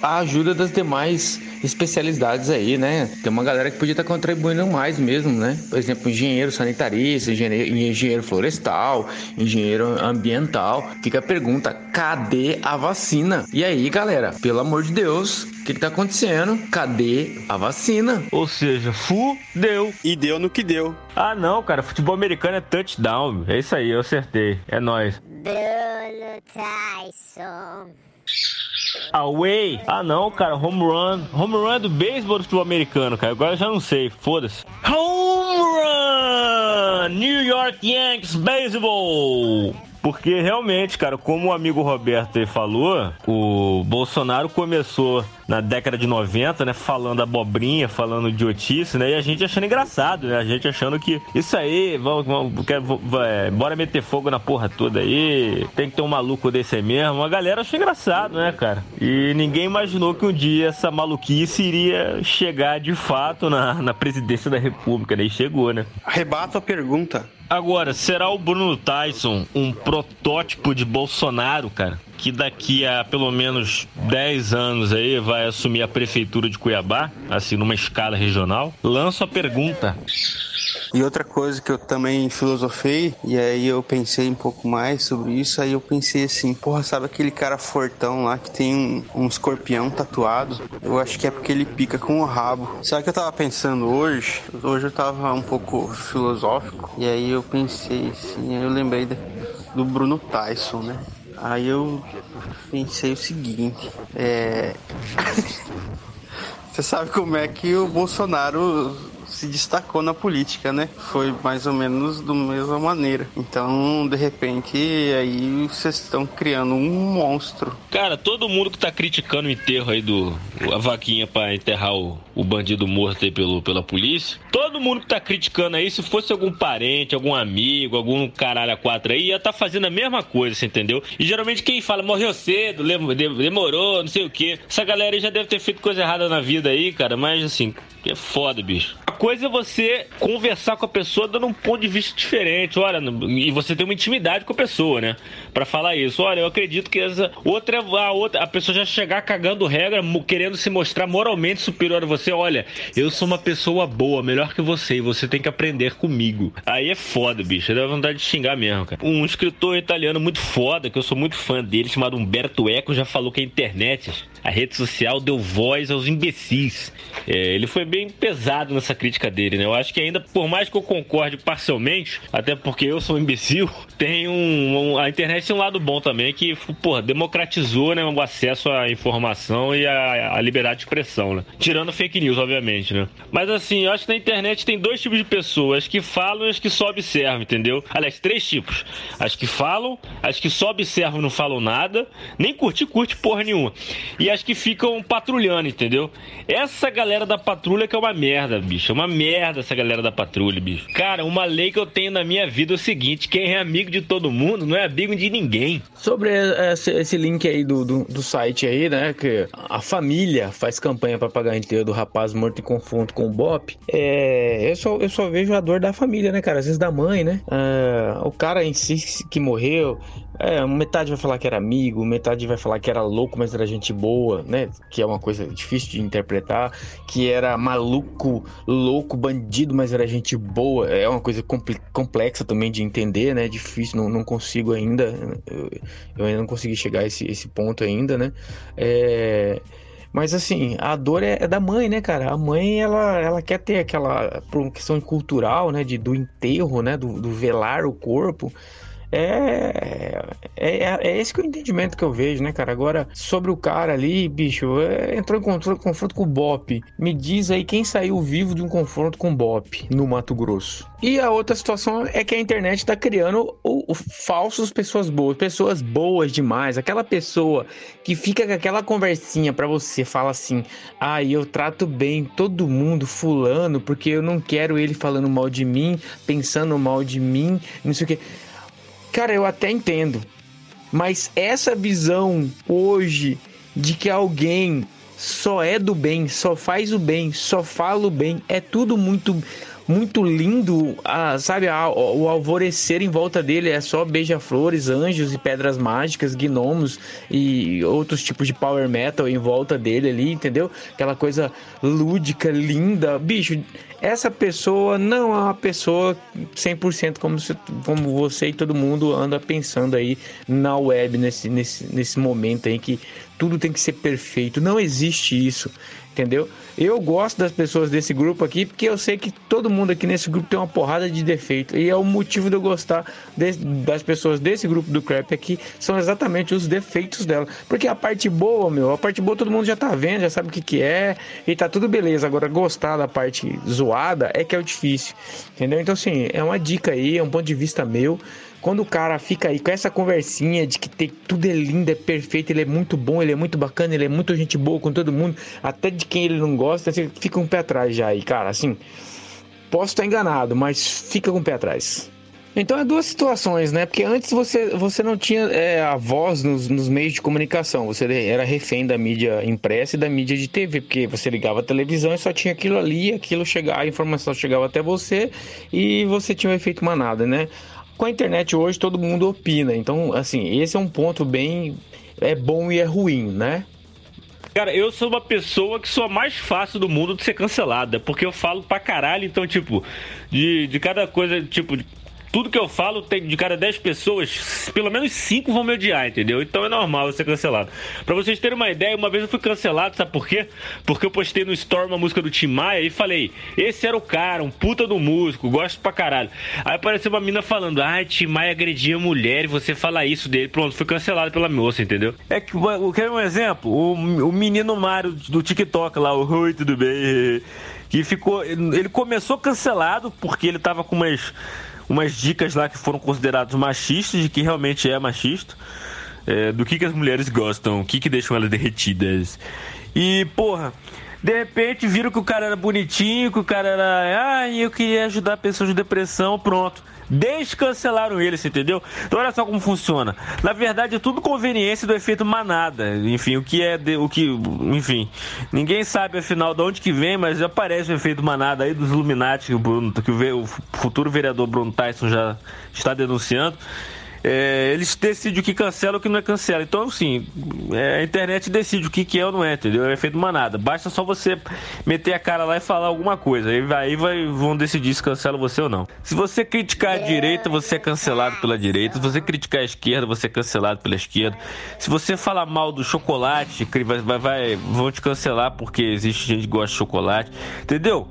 Speaker 4: a, ajuda das demais especialidades aí, né? Tem uma galera que podia estar contribuindo mais mesmo, né? Por exemplo, engenheiro sanitarista, engenheiro, engenheiro florestal, engenheiro ambiental. Fica a pergunta, cadê a vacina? E aí, galera, pelo amor de Deus, o que, que tá acontecendo? Cadê a vacina?
Speaker 3: Ou seja, fudeu.
Speaker 5: E deu no que deu.
Speaker 3: Ah, não, cara, futebol americano é touchdown. É isso aí, eu acertei. É nóis. Bruno Tyson. Away? Ah não, cara, home run. Home run é do beisebol do futebol americano, cara. Agora eu já não sei, foda-se. Home run! New York Yankees Baseball! Porque realmente, cara, como o amigo Roberto falou, o Bolsonaro começou na década de 90, né? Falando abobrinha, falando idiotice, né? E a gente achando engraçado, né? A gente achando que isso aí, vamos, vamos, é, bora meter fogo na porra toda aí, tem que ter um maluco desse aí mesmo. A galera achou engraçado, né, cara? E ninguém imaginou que um dia essa maluquice iria chegar de fato na, na presidência da república, né? E chegou, né?
Speaker 5: Arrebato a pergunta.
Speaker 3: Agora, será o Bruno Tyson um protótipo de Bolsonaro, cara? Que daqui a pelo menos 10 anos aí vai assumir a prefeitura de Cuiabá, assim numa escala regional. Lanço a pergunta.
Speaker 5: E outra coisa que eu também filosofei, e aí eu pensei um pouco mais sobre isso, aí eu pensei assim, porra, sabe aquele cara fortão lá que tem um, um escorpião tatuado? Eu acho que é porque ele pica com o rabo. Sabe o que eu tava pensando hoje? Hoje eu tava um pouco filosófico, e aí eu pensei assim, eu lembrei do Bruno Tyson, né? Aí eu pensei o seguinte, é. <laughs> Você sabe como é que o Bolsonaro se destacou na política, né? Foi mais ou menos da mesma maneira. Então, de repente, aí vocês estão criando um monstro.
Speaker 3: Cara, todo mundo que tá criticando o enterro aí do. a vaquinha para enterrar o, o bandido morto aí pelo, pela polícia. Todo mundo que tá criticando aí, se fosse algum parente, algum amigo, algum caralho a quatro aí, ia tá fazendo a mesma coisa, você entendeu? E geralmente quem fala morreu cedo, demorou, não sei o que. Essa galera aí já deve ter feito coisa errada na vida aí, cara, mas assim, é foda, bicho coisa é você conversar com a pessoa dando um ponto de vista diferente. Olha, e você tem uma intimidade com a pessoa, né? Para falar isso. Olha, eu acredito que essa outra a outra a pessoa já chegar cagando regra, querendo se mostrar moralmente superior a você. Olha, eu sou uma pessoa boa, melhor que você, e você tem que aprender comigo. Aí é foda, bicho. Dá vontade de xingar mesmo, cara. Um escritor italiano muito foda, que eu sou muito fã dele, chamado Humberto Eco, já falou que a internet A rede social deu voz aos imbecis. É, ele foi bem pesado nessa crítica dele, né? Eu acho que ainda, por mais que eu concorde parcialmente, até porque eu sou um imbecil, <laughs> tem um, um a internet tem um lado bom também que, porra, democratizou né, o acesso à informação e à, liberdade de expressão, né? Tirando fake news, obviamente, né? Mas assim, eu acho que na internet tem dois tipos de pessoas, as que falam e as que só observam, entendeu? Aliás, três tipos. As que falam, as que só observam e não falam nada, nem curte, curte porra nenhuma. E as que ficam patrulhando, entendeu? Essa galera da patrulha que é uma merda, bicho. É uma merda essa galera da patrulha, bicho. Cara, uma lei que eu tenho na minha vida é o seguinte: quem é amigo de todo mundo não é amigo de ninguém.
Speaker 4: Sobre esse, esse link aí do, do, do, site aí, né? Que a família faz campanha para pagar inteiro do rapaz morto em confronto com o Bop. É, eu, só, eu só vejo a dor da família, né, cara? Às vezes da mãe, né? É, o cara em si que morreu, é, metade vai falar que era amigo, metade vai falar que era louco, mas era gente boa, né? Que é uma coisa difícil de interpretar. Que era maluco, louco, bandido, mas era gente boa. É uma coisa complexa também de entender, né? Difícil, não, não consigo ainda. Eu, eu, ainda não consegui chegar a esse, esse ponto ainda, né? É. Mas assim, a dor é, é, da mãe, né, cara? A mãe, ela, ela quer ter aquela, questão cultural, né, de, do enterro, né, do, do velar o corpo. É, é, é, é, esse que é o entendimento que eu vejo, né, cara? Agora, sobre o cara ali, bicho, é, entrou em confronto, confronto com o Bop. Me diz aí quem saiu vivo de um confronto com o Bop no Mato Grosso. E a outra situação é que a internet tá criando o, o, falsos pessoas boas, pessoas boas demais. Aquela pessoa que fica com aquela conversinha para você, fala assim: ah, eu trato bem todo mundo, fulano, porque eu não quero ele falando mal de mim, pensando mal de mim, não sei o que. Cara, eu até entendo. Mas essa visão hoje de que alguém só é do bem, só faz o bem, só fala o bem, é tudo muito muito lindo, a, sabe, a, o alvorecer em volta dele é só beija-flores, anjos e pedras mágicas, gnomos e outros tipos de power metal em volta dele ali, entendeu? Aquela coisa lúdica, linda. Bicho, essa pessoa não é uma pessoa 100% como, se, como você e todo mundo anda pensando aí na web nesse, nesse, nesse momento aí que tudo tem que ser perfeito. Não existe isso entendeu? Eu gosto das pessoas desse grupo aqui porque eu sei que todo mundo aqui nesse grupo tem uma porrada de defeito e é o motivo de eu gostar de, das pessoas desse grupo do Crap aqui são exatamente os defeitos dela, porque a parte boa, meu, a parte boa todo mundo já tá vendo, já sabe o que que é e tá tudo beleza. Agora gostar da parte zoada é que é o difícil, entendeu? Então assim, é uma dica aí, é um ponto de vista meu. Quando o cara fica aí com essa conversinha de que tem, tudo é lindo, é perfeito, ele é muito bom, ele é muito bacana, ele é muito gente boa com todo mundo, até de quem ele não gosta, você fica um pé atrás já aí, cara. Assim, posso estar enganado, mas fica com o pé atrás. Então é duas situações, né? Porque antes você, você não tinha é, a voz nos, nos, meios de comunicação, você era refém da mídia impressa e da mídia de TV, porque você ligava a televisão e só tinha aquilo ali, aquilo chegava, a informação chegava até você e você tinha um efeito manada, né? Com a internet hoje todo mundo opina, então assim, esse é um ponto bem é bom e é ruim, né?
Speaker 3: Cara, eu sou uma pessoa que sou a mais fácil do mundo de ser cancelada, porque eu falo pra caralho, então, tipo, de, de cada coisa, tipo, tudo que eu falo, tem, de cada 10 pessoas, pelo menos 5 vão me odiar, entendeu? Então é normal eu ser cancelado. Pra vocês terem uma ideia, uma vez eu fui cancelado, sabe por quê? Porque eu postei no Store uma música do Tim Maia e falei, esse era o cara, um puta do músico, gosto pra caralho. Aí apareceu uma mina falando, ai, Tim Maia agredia mulher e você fala isso dele. Pronto, fui cancelado pela moça, entendeu? É que, quer um exemplo? O, o menino Mário do TikTok lá, o <laughs> Oi, tudo bem? <laughs> Que ficou. Ele começou cancelado porque ele tava com umas umas dicas lá que foram consideradas machistas, de que realmente é machista, é, do que, que as mulheres gostam, o que, que deixam elas derretidas. E, porra, de repente viram que o cara era bonitinho, que o cara era. Ah, eu queria ajudar pessoas de depressão, pronto descancelaram eles, entendeu? Então olha só como funciona. Na verdade é tudo conveniência do efeito manada. Enfim, o que é de, o que, enfim, ninguém sabe afinal de onde que vem, mas aparece o efeito manada aí dos Illuminati que o, Bruno, que o, o futuro vereador Bruno Tyson já está denunciando. É, eles decidem o que cancela e o que não é cancela. Então, assim, é, a internet decide o que, que é ou não é, entendeu? É feito manada. Basta só você meter a cara lá e falar alguma coisa. Aí, aí vai, vão decidir se cancela você ou não. Se você criticar a direita, você é cancelado pela direita. Se você criticar a esquerda, você é cancelado pela esquerda. Se você falar mal do chocolate, vai, vai, vai, vão te cancelar porque existe gente que gosta de chocolate. Entendeu?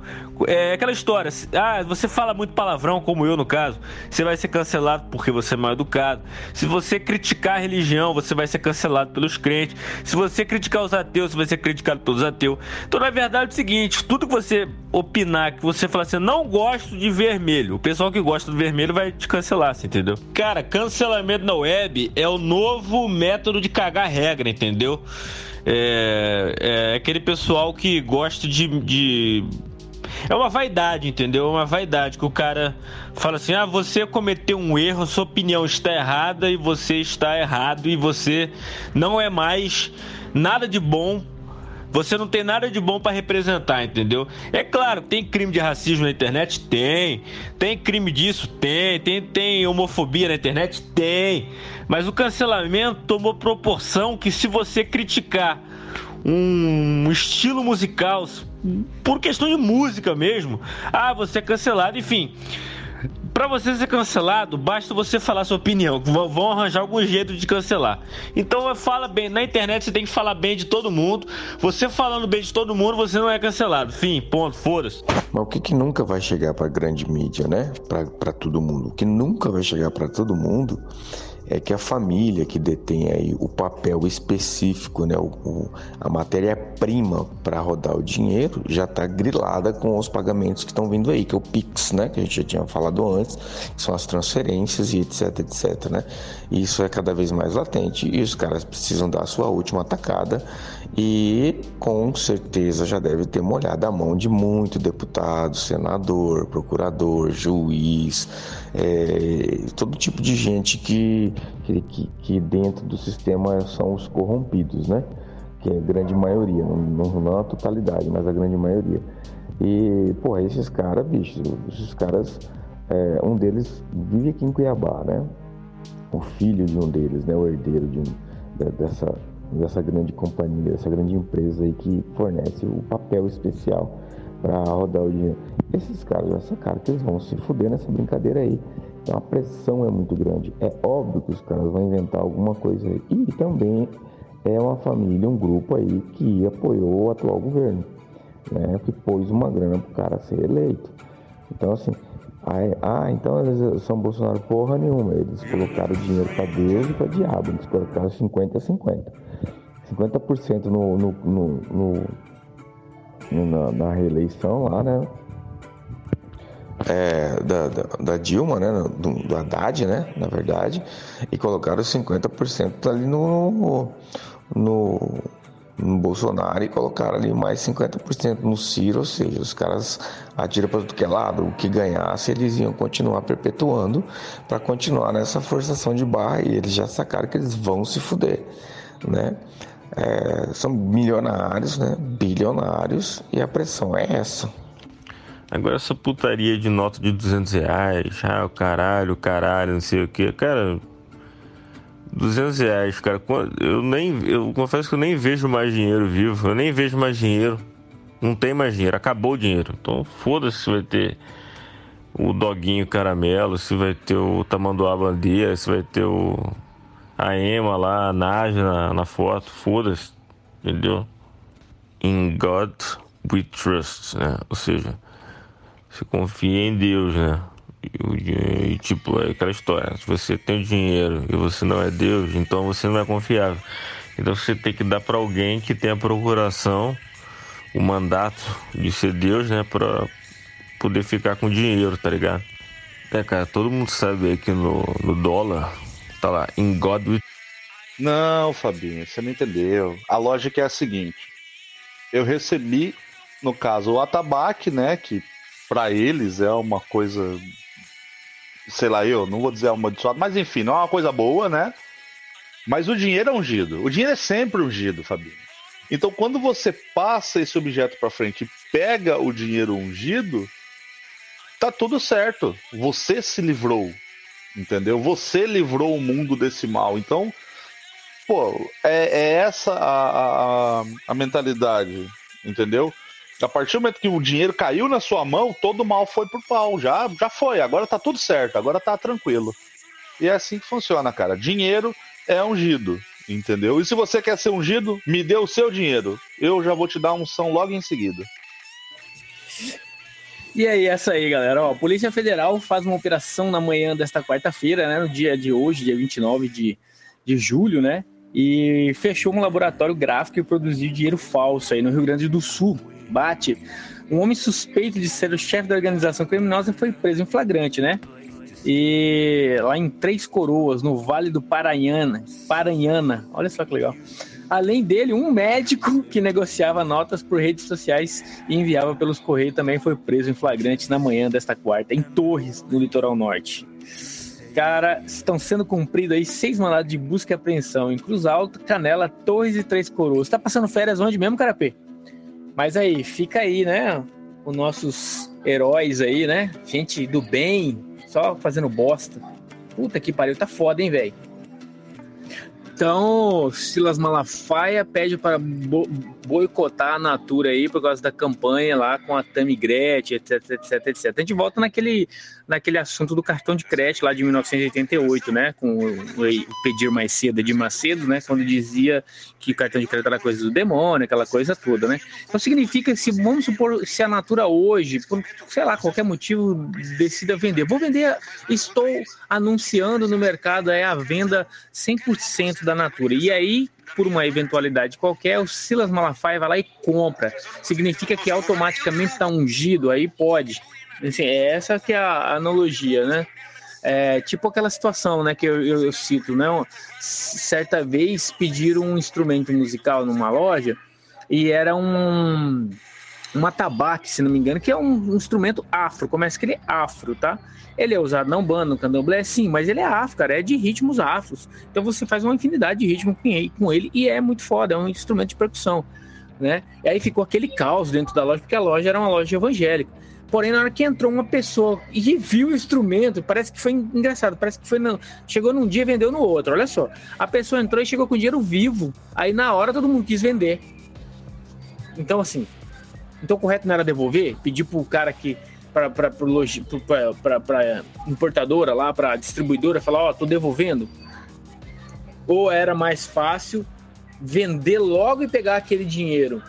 Speaker 3: É aquela história. Ah, você fala muito palavrão, como eu no caso, você vai ser cancelado porque você é mal educado. Se você criticar a religião, você vai ser cancelado pelos crentes. Se você criticar os ateus, você vai ser criticado pelos ateus. Então, na verdade, é o seguinte: tudo que você opinar, que você falar assim, não gosto de vermelho, o pessoal que gosta do vermelho vai te cancelar, entendeu? Cara, cancelamento na web é o novo método de cagar regra, entendeu? É, é aquele pessoal que gosta de, de é uma vaidade, entendeu? É uma vaidade que o cara fala assim: ah, você cometeu um erro, sua opinião está errada e você está errado e você não é mais nada de bom você não tem nada de bom para representar, entendeu? É claro, tem crime de racismo na internet? Tem. Tem crime disso? Tem. Tem, tem homofobia na internet? Tem. Mas o cancelamento tomou proporção que se você criticar um estilo musical por questão de música mesmo. Ah, você é cancelado, enfim. Para você ser cancelado, basta você falar sua opinião. Vão arranjar algum jeito de cancelar. Então fala bem. Na internet você tem que falar bem de todo mundo. Você falando bem de todo mundo, você não é cancelado. Fim, ponto, foda-se.
Speaker 1: Mas o que, que nunca vai chegar para grande mídia, né? Para todo mundo. O que nunca vai chegar para todo mundo é que a família que detém aí o papel específico, né, o, o a matéria-prima para rodar o dinheiro, já está grilada com os pagamentos que estão vindo aí, que é o Pix, né, que a gente já tinha falado antes, que são as transferências e etc, etc, né? Isso é cada vez mais latente e os caras precisam dar a sua última atacada e com certeza já deve ter molhado a mão de muito deputado, senador, procurador, juiz, é, todo tipo de gente que, que, que, dentro do sistema são os corrompidos, né? Que é a grande maioria, não, não, não a totalidade, mas a grande maioria. E, pô, esses caras, bicho, esses caras, é, um deles vive aqui em Cuiabá, né? O filho de um deles, né? O herdeiro de um, dessa dessa grande companhia, dessa grande empresa aí que fornece o papel especial para rodar o dinheiro. Esses caras já sacaram que eles vão se fuder nessa brincadeira aí. Então a pressão é muito grande. É óbvio que os caras vão inventar alguma coisa aí. E também é uma família, um grupo aí que apoiou o atual governo, né? Que pôs uma grana pro cara ser eleito. Então assim, Aí, ah, então eles são Bolsonaro porra nenhuma. Eles colocaram dinheiro para Deus e para diabo. Eles colocaram 50 a 50. 50% no, no, no, no na, na, reeleição lá, né? É, da, da, da, Dilma, né? Do, do Haddad, né? Na verdade. E colocaram 50% ali no, no no Bolsonaro e colocaram ali mais 50% no Ciro, ou seja, os caras atiram para tudo que é lado, o que ganhasse eles iam continuar perpetuando para continuar nessa forçação de barra e eles já sacaram que eles vão se fuder, né? É, são milionários, né? Bilionários e a pressão é essa.
Speaker 3: Agora essa putaria de nota de 200 reais, ah, o caralho, o caralho, não sei o que, cara, 200 reais, cara. Eu nem. Eu confesso que eu nem vejo mais dinheiro vivo. Eu nem vejo mais dinheiro. Não tem mais dinheiro. Acabou o dinheiro. Então foda-se se vai ter o doguinho caramelo, se vai ter o tamanduá bandeira, se vai ter o. A Ema lá, a Naja na, na foto. Foda-se. Entendeu? In God we trust, né? Ou seja, se confia em Deus, né? E, tipo, é aquela história. Se você tem dinheiro e você não é Deus, então você não é confiável. Então você tem que dar para alguém que tem a procuração, o mandato de ser Deus, né? Pra poder ficar com dinheiro, tá ligado? É, cara, todo mundo sabe aí que no, no dólar tá lá, in God.
Speaker 2: Não, Fabinho, você não entendeu. A lógica é a seguinte. Eu recebi, no caso, o atabaque, né? Que para eles é uma coisa sei lá, eu não vou dizer amaldiçoado, mas enfim, não é uma coisa boa, né? Mas o dinheiro é ungido. O dinheiro é sempre ungido, Fabinho. Então, quando você passa esse objeto para frente e pega o dinheiro ungido, tá tudo certo. Você se livrou. Entendeu? Você livrou o mundo desse mal. Então, pô, é, é essa a, a, a mentalidade, entendeu? A partir do momento que o dinheiro caiu na sua mão, todo mal foi pro pau. Já, já foi, agora tá tudo certo, agora tá tranquilo. E é assim que funciona, cara. Dinheiro é ungido, entendeu? E se você quer ser ungido, me dê o seu dinheiro. Eu já vou te dar unção logo em seguida.
Speaker 4: E aí, essa aí, galera. Ó, a Polícia Federal faz uma operação na manhã desta quarta-feira, né? No dia de hoje, dia 29 de, de julho, né? E fechou um laboratório gráfico e produziu dinheiro falso aí no Rio Grande do Sul. Bate. Um homem suspeito de ser o chefe da organização criminosa foi preso em flagrante, né? E lá em Três Coroas, no Vale do Paranhana. Paranhana. Olha só que legal. Além dele, um médico que negociava notas por redes sociais e enviava pelos correios também foi preso em flagrante na manhã desta quarta, em Torres, no litoral norte. Cara, estão sendo cumpridos aí seis mandados de busca e apreensão em Cruz Alta, Canela, Torres e Três Coroas. Tá passando férias onde mesmo, Carapê? Mas aí, fica aí, né? Os nossos heróis aí, né? Gente do bem, só fazendo bosta. Puta que pariu, tá foda, hein, velho? Então, Silas Malafaia pede para bo boicotar a Natura aí por causa da campanha lá com a Tammy Gretchen, etc, etc, etc. A gente volta naquele, naquele assunto do cartão de crédito lá de 1988, né? Com o, Pedir Mais Cedo de Macedo, né? Quando dizia que o cartão de crédito era coisa do demônio, aquela coisa toda, né? Então significa que se, vamos supor, se a Natura hoje, por, sei lá, qualquer motivo, decida vender. Vou vender, estou anunciando no mercado é a venda 100% da Natura. E aí, por uma eventualidade qualquer, o Silas Malafaia vai lá e compra. Significa que automaticamente está ungido, aí pode. Assim, é essa que é a analogia, né? É, tipo aquela situação né, que eu, eu, eu cito, né? Certa vez pediram um instrumento musical numa loja e era um, um atabaque, se não me engano, que é um, um instrumento afro, começa que ele é afro, tá? Ele é usado na Umbanda, no Candomblé, sim, mas ele é afro, cara, é de ritmos afros. Então você faz uma infinidade de ritmo com ele e é muito foda, é um instrumento de percussão, né? E aí ficou aquele caos dentro da loja, porque a loja era uma loja evangélica. Porém, na hora que entrou uma pessoa e viu o instrumento, parece que foi engraçado, parece que foi não, chegou num dia e vendeu no outro. Olha só, a pessoa entrou e chegou com dinheiro vivo. Aí na hora todo mundo quis vender. Então assim, então o correto não era devolver, pedir pro cara que para para importadora lá, para distribuidora falar, ó, oh, tô devolvendo. Ou era mais fácil vender logo e pegar aquele dinheiro.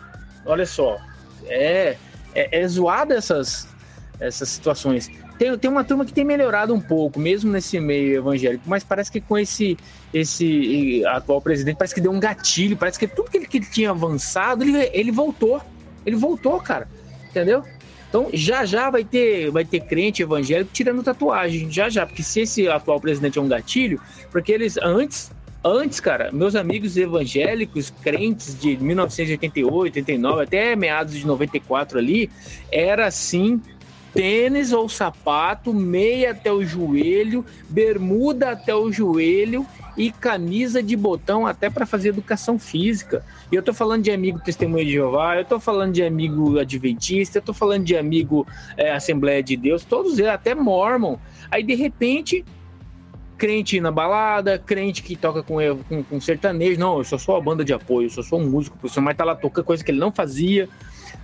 Speaker 4: Olha só, é é, é zoado essas essas situações. Tem, tem uma turma que tem melhorado um pouco, mesmo nesse meio evangélico, mas parece que com esse esse atual presidente, parece que deu um gatilho, parece que tudo que ele, que ele tinha avançado, ele, ele voltou. Ele voltou, cara. Entendeu? Então, já já vai ter, vai ter crente evangélico tirando tatuagem, já já, porque se esse atual presidente é um gatilho, porque eles antes, antes, cara, meus amigos evangélicos, crentes de 1988, 89, até meados de 94 ali, era assim, tênis ou sapato, meia até o joelho, bermuda até o joelho e camisa de botão até para fazer educação física. E eu tô falando de amigo testemunho de Jeová, eu tô falando de amigo adventista, eu tô falando de amigo é, Assembleia de Deus, todos eles, até Mormon. Aí de repente, crente na balada, crente que toca com, com, com sertanejo, não, eu sou só a banda de apoio, eu sou só um músico, professor, mas tá lá tocando coisa que ele não fazia,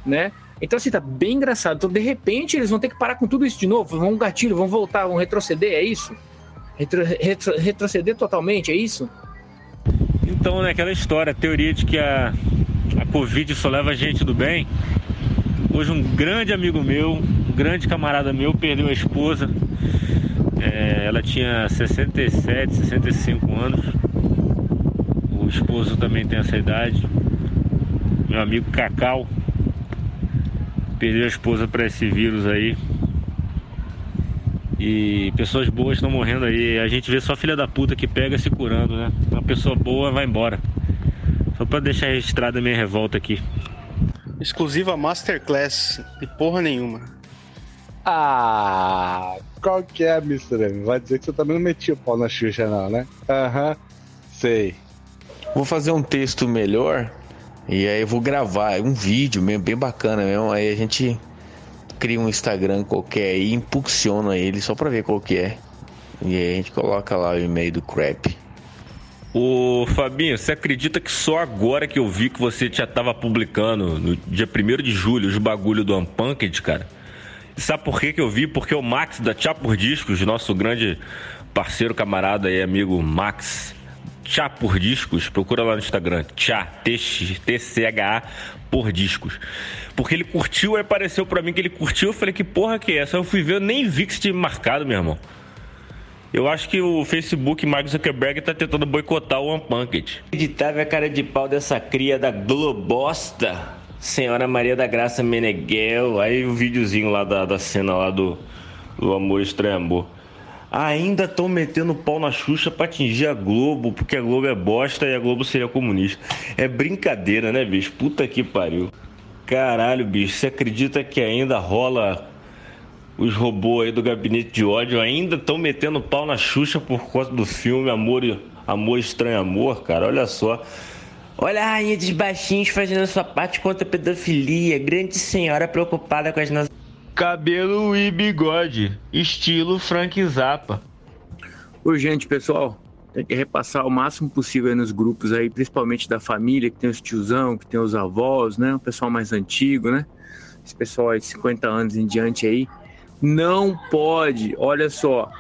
Speaker 4: né? Então, assim, tá bem engraçado. Então, de repente, eles vão ter que parar com tudo isso de novo, vão gatilho, vão voltar, vão retroceder, é isso? Retro, retro, retroceder totalmente, é isso?
Speaker 3: Então, né, aquela história, a teoria de que a, a Covid só leva gente do bem. Hoje um grande amigo meu, um grande camarada meu, perdeu a esposa. É, ela tinha 67, 65 anos. O esposo também tem essa idade. Meu amigo Cacau perdeu a esposa para esse vírus aí. E pessoas boas estão morrendo aí. A gente vê só filha da puta que pega se curando, né? Uma pessoa boa vai embora. Só pra deixar registrada a minha revolta aqui.
Speaker 8: Exclusiva Masterclass e porra nenhuma.
Speaker 9: Ah, qual que é, Mr. M? Vai dizer que você também não metia o pau na Xuxa, não, né? Aham, uhum, sei.
Speaker 10: Vou fazer um texto melhor e aí eu vou gravar um vídeo mesmo, bem bacana mesmo. Aí a gente cria um Instagram qualquer e impulsiona ele só pra ver qual que é.
Speaker 1: E aí a gente coloca lá o e-mail do Crap.
Speaker 3: Ô Fabinho, você acredita que só agora que eu vi que você já tava publicando, no dia 1 de julho, os bagulho do Unpunked, cara? E sabe por que, que eu vi? Porque o Max da Tchá por Discos, nosso grande parceiro, camarada e amigo Max, Tchá por Discos, procura lá no Instagram, Tchá, T-C-H-A por Discos. Porque ele curtiu, aí apareceu pra mim que ele curtiu, eu falei, que porra que é essa? Eu fui ver, eu nem vi que tinha marcado, meu irmão. Eu acho que o Facebook Mark Zuckerberg tá tentando boicotar o Unpunked.
Speaker 11: Editável a cara de pau dessa cria da Globosta, senhora Maria da Graça Meneghel. Aí o videozinho lá da, da cena lá do, do Amor Estranho Amor. Ainda estão metendo pau na Xuxa pra atingir a Globo, porque a Globo é bosta e a Globo seria comunista. É brincadeira, né, bicho? Puta que pariu. Caralho, bicho, você acredita que ainda rola os robôs aí do gabinete de ódio ainda estão metendo pau na Xuxa por conta do filme Amor, Amor Estranho Amor, cara. Olha só. Olha a rainha dos baixinhos fazendo sua parte contra a pedofilia. Grande senhora preocupada com as nossas.
Speaker 3: Cabelo e bigode, estilo Frank Zappa.
Speaker 4: Urgente, pessoal. Tem que repassar o máximo possível nos grupos aí, principalmente da família, que tem os tiozão, que tem os avós, né? O pessoal mais antigo, né? Esse pessoal aí de 50 anos em diante aí. Não pode, olha só,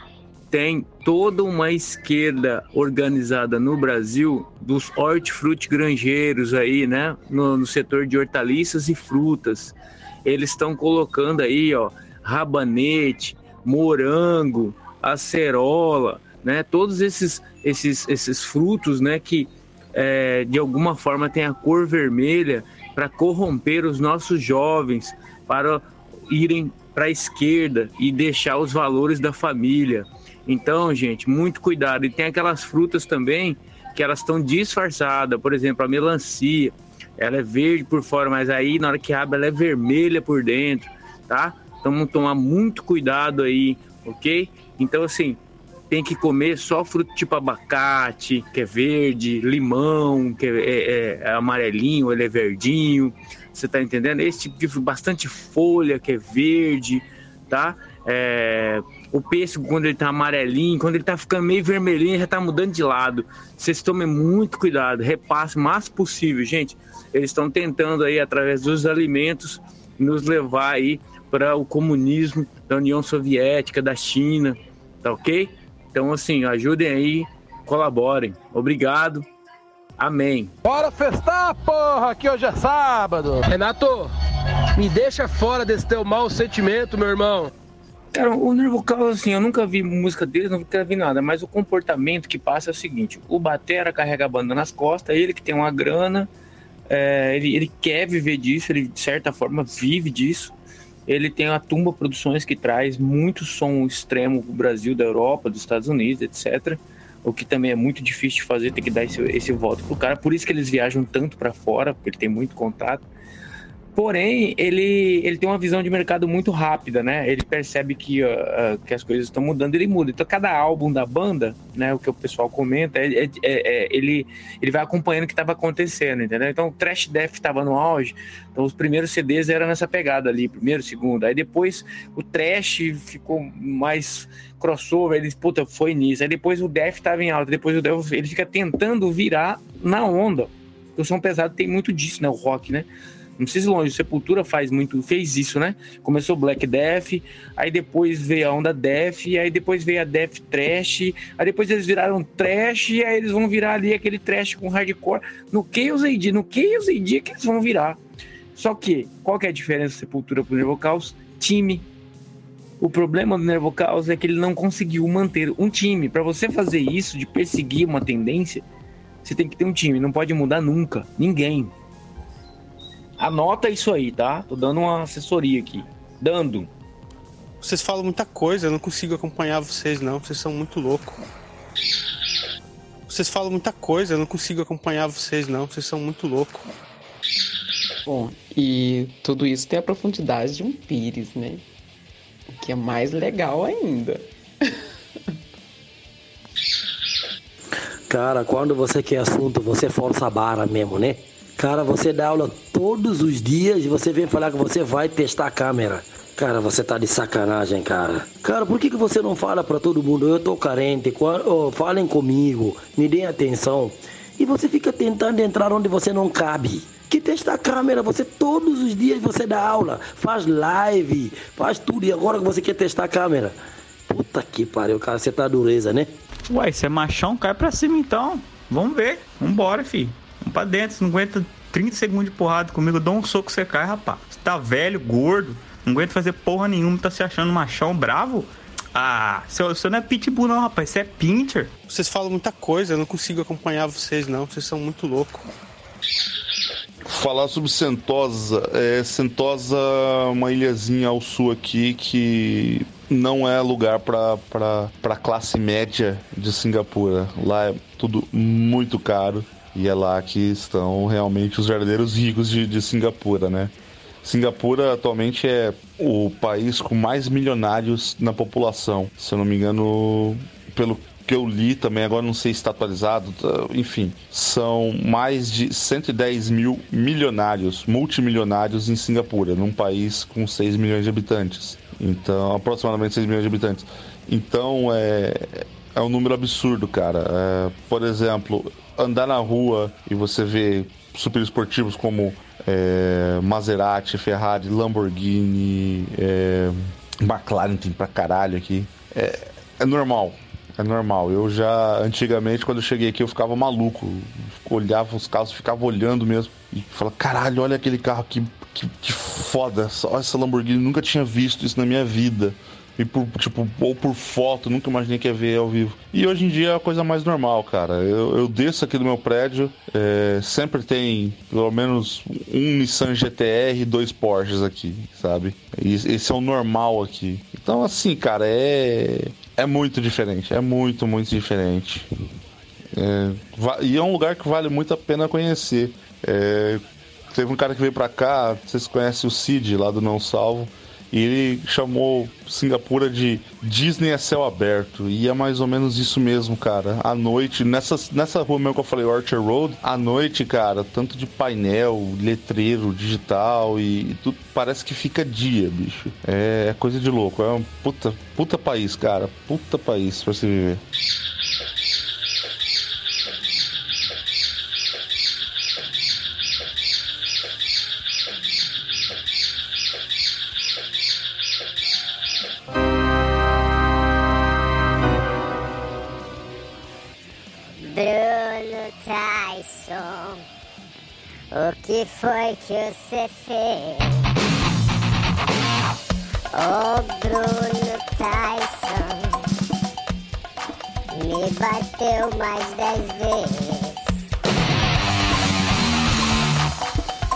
Speaker 4: tem toda uma esquerda organizada no Brasil dos hortifruti granjeiros aí, né? No, no setor de hortaliças e frutas. Eles estão colocando aí, ó, rabanete, morango, acerola, né? Todos esses, esses, esses frutos, né? Que é, de alguma forma têm a cor vermelha para corromper os nossos jovens, para irem para a esquerda e deixar os valores da família. Então, gente, muito cuidado. E tem aquelas frutas também que elas estão disfarçadas, por exemplo, a melancia, ela é verde por fora, mas aí na hora que abre ela é vermelha por dentro, tá? Então vamos tomar muito cuidado aí, ok? Então assim, tem que comer só fruto tipo abacate, que é verde, limão, que é, é, é amarelinho, ele é verdinho, você tá entendendo? Esse tipo de bastante folha que é verde, tá? É, o pêssego, quando ele tá amarelinho, quando ele tá ficando meio vermelhinho, já tá mudando de lado. Vocês tomem muito cuidado, repasse o mais possível, gente. Eles estão tentando aí, através dos alimentos, nos levar aí para o comunismo da União Soviética, da China, tá ok? Então, assim, ajudem aí, colaborem. Obrigado. Amém.
Speaker 12: Bora festar, porra, que hoje é sábado. Renato, me deixa fora desse teu mau sentimento, meu irmão.
Speaker 4: Cara, o Nervo Caos, assim, eu nunca vi música deles, nunca vi nada, mas o comportamento que passa é o seguinte: o Batera carrega a banda nas costas, ele que tem uma grana, é, ele, ele quer viver disso, ele de certa forma vive disso. Ele tem a Tumba Produções que traz muito som extremo pro Brasil, da Europa, dos Estados Unidos, etc o que também é muito difícil de fazer, ter que dar esse, esse voto pro cara. Por isso que eles viajam tanto para fora, porque ele tem muito contato. Porém, ele, ele tem uma visão de mercado muito rápida, né? Ele percebe que, uh, uh, que as coisas estão mudando, ele muda. Então, cada álbum da banda, né? O que o pessoal comenta, é, é, é, é ele, ele vai acompanhando o que estava acontecendo, entendeu? Então, o Trash Death estava no auge. Então, os primeiros CDs eram nessa pegada ali, primeiro, segundo. Aí depois o Trash ficou mais crossover, ele, puta, foi nisso. Aí depois o Death estava em alta, depois o Death, ele fica tentando virar na onda. O som pesado tem muito disso, né? O rock, né? Não precisa ir longe, Sepultura faz muito, fez isso, né? Começou Black Death, aí depois veio a onda Death, aí depois veio a Death Trash, aí depois eles viraram Trash, e aí eles vão virar ali aquele Trash com hardcore. No Chaos AD, no Chaos AD é que eles vão virar. Só que, qual que é a diferença Sepultura pro Nervo Caos? Time. O problema do Nervo Caos é que ele não conseguiu manter um time. Para você fazer isso, de perseguir uma tendência, você tem que ter um time, não pode mudar nunca. Ninguém. Anota isso aí, tá? Tô dando uma assessoria aqui. Dando.
Speaker 5: Vocês falam muita coisa, eu não consigo acompanhar vocês, não. Vocês são muito loucos. Vocês falam muita coisa, eu não consigo acompanhar vocês, não. Vocês são muito loucos.
Speaker 13: Bom, e tudo isso tem a profundidade de um pires, né? O que é mais legal ainda.
Speaker 14: Cara, quando você quer assunto, você força a barra mesmo, né? Cara, você dá aula todos os dias e você vem falar que você vai testar a câmera. Cara, você tá de sacanagem, cara. Cara, por que, que você não fala pra todo mundo? Eu tô carente, oh, falem comigo, me deem atenção. E você fica tentando entrar onde você não cabe. Que testa a câmera, você todos os dias você dá aula, faz live, faz tudo. E agora que você quer testar a câmera? Puta que pariu, cara, você tá dureza, né?
Speaker 15: Uai, você é machão, cai pra cima então. Vamos ver. Vambora, filho. Vamos pra dentro. Você não aguenta 30 segundos de porrada comigo, eu dou um soco você cai, rapaz. Você tá velho, gordo, não aguenta fazer porra nenhuma, tá se achando machão bravo? Ah, você, não é pitbull não, rapaz, você é pincher.
Speaker 5: Vocês falam muita coisa, eu não consigo acompanhar vocês não, vocês são muito loucos.
Speaker 2: Falar sobre Sentosa. É, Sentosa é uma ilhazinha ao sul aqui que não é lugar para classe média de Singapura. Lá é tudo muito caro e é lá que estão realmente os verdadeiros ricos de, de Singapura, né? Singapura atualmente é o país com mais milionários na população. Se eu não me engano, pelo que eu li também, agora não sei se está atualizado, tá, enfim, são mais de 110 mil milionários, multimilionários em Singapura, num país com 6 milhões de habitantes. Então, aproximadamente 6 milhões de habitantes. Então, é, é um número absurdo, cara. É, por exemplo, andar na rua e você vê super esportivos como é, Maserati, Ferrari, Lamborghini, é, McLaren tem pra caralho aqui. É, é normal. É normal. Eu já, antigamente, quando eu cheguei aqui, eu ficava maluco. Olhava os carros, ficava olhando mesmo. E falava, caralho, olha aquele carro que, que, que foda. Olha essa Lamborghini, nunca tinha visto isso na minha vida. E por, tipo, ou por foto, nunca imaginei que ia ver ao vivo. E hoje em dia é a coisa mais normal, cara. Eu, eu desço aqui do meu prédio, é, sempre tem pelo menos um Nissan GTR e dois Porsches aqui, sabe? E esse é o normal aqui. Então, assim, cara, é. É muito diferente. É muito, muito diferente. É, e é um lugar que vale muito a pena conhecer. É, teve um cara que veio pra cá, vocês conhecem o Cid lá do Não Salvo, e ele chamou Singapura de Disney a céu aberto. E é mais ou menos isso mesmo, cara. À noite, nessa, nessa rua mesmo que eu falei, Orchard Road, à noite, cara, tanto de painel, letreiro, digital e tudo, parece que fica dia, bicho. É, é coisa de louco. É um puta, puta país, cara. Puta país pra se viver.
Speaker 16: Tyson, o que foi que você fez? Ô Bruno Tyson, me bateu mais dez vezes.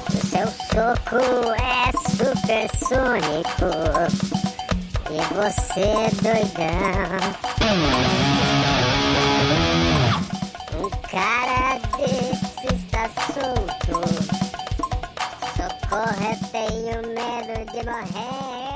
Speaker 16: O seu soco é supersônico e você é doidão. Um cara desse está solto. Socorro, eu tenho medo de morrer.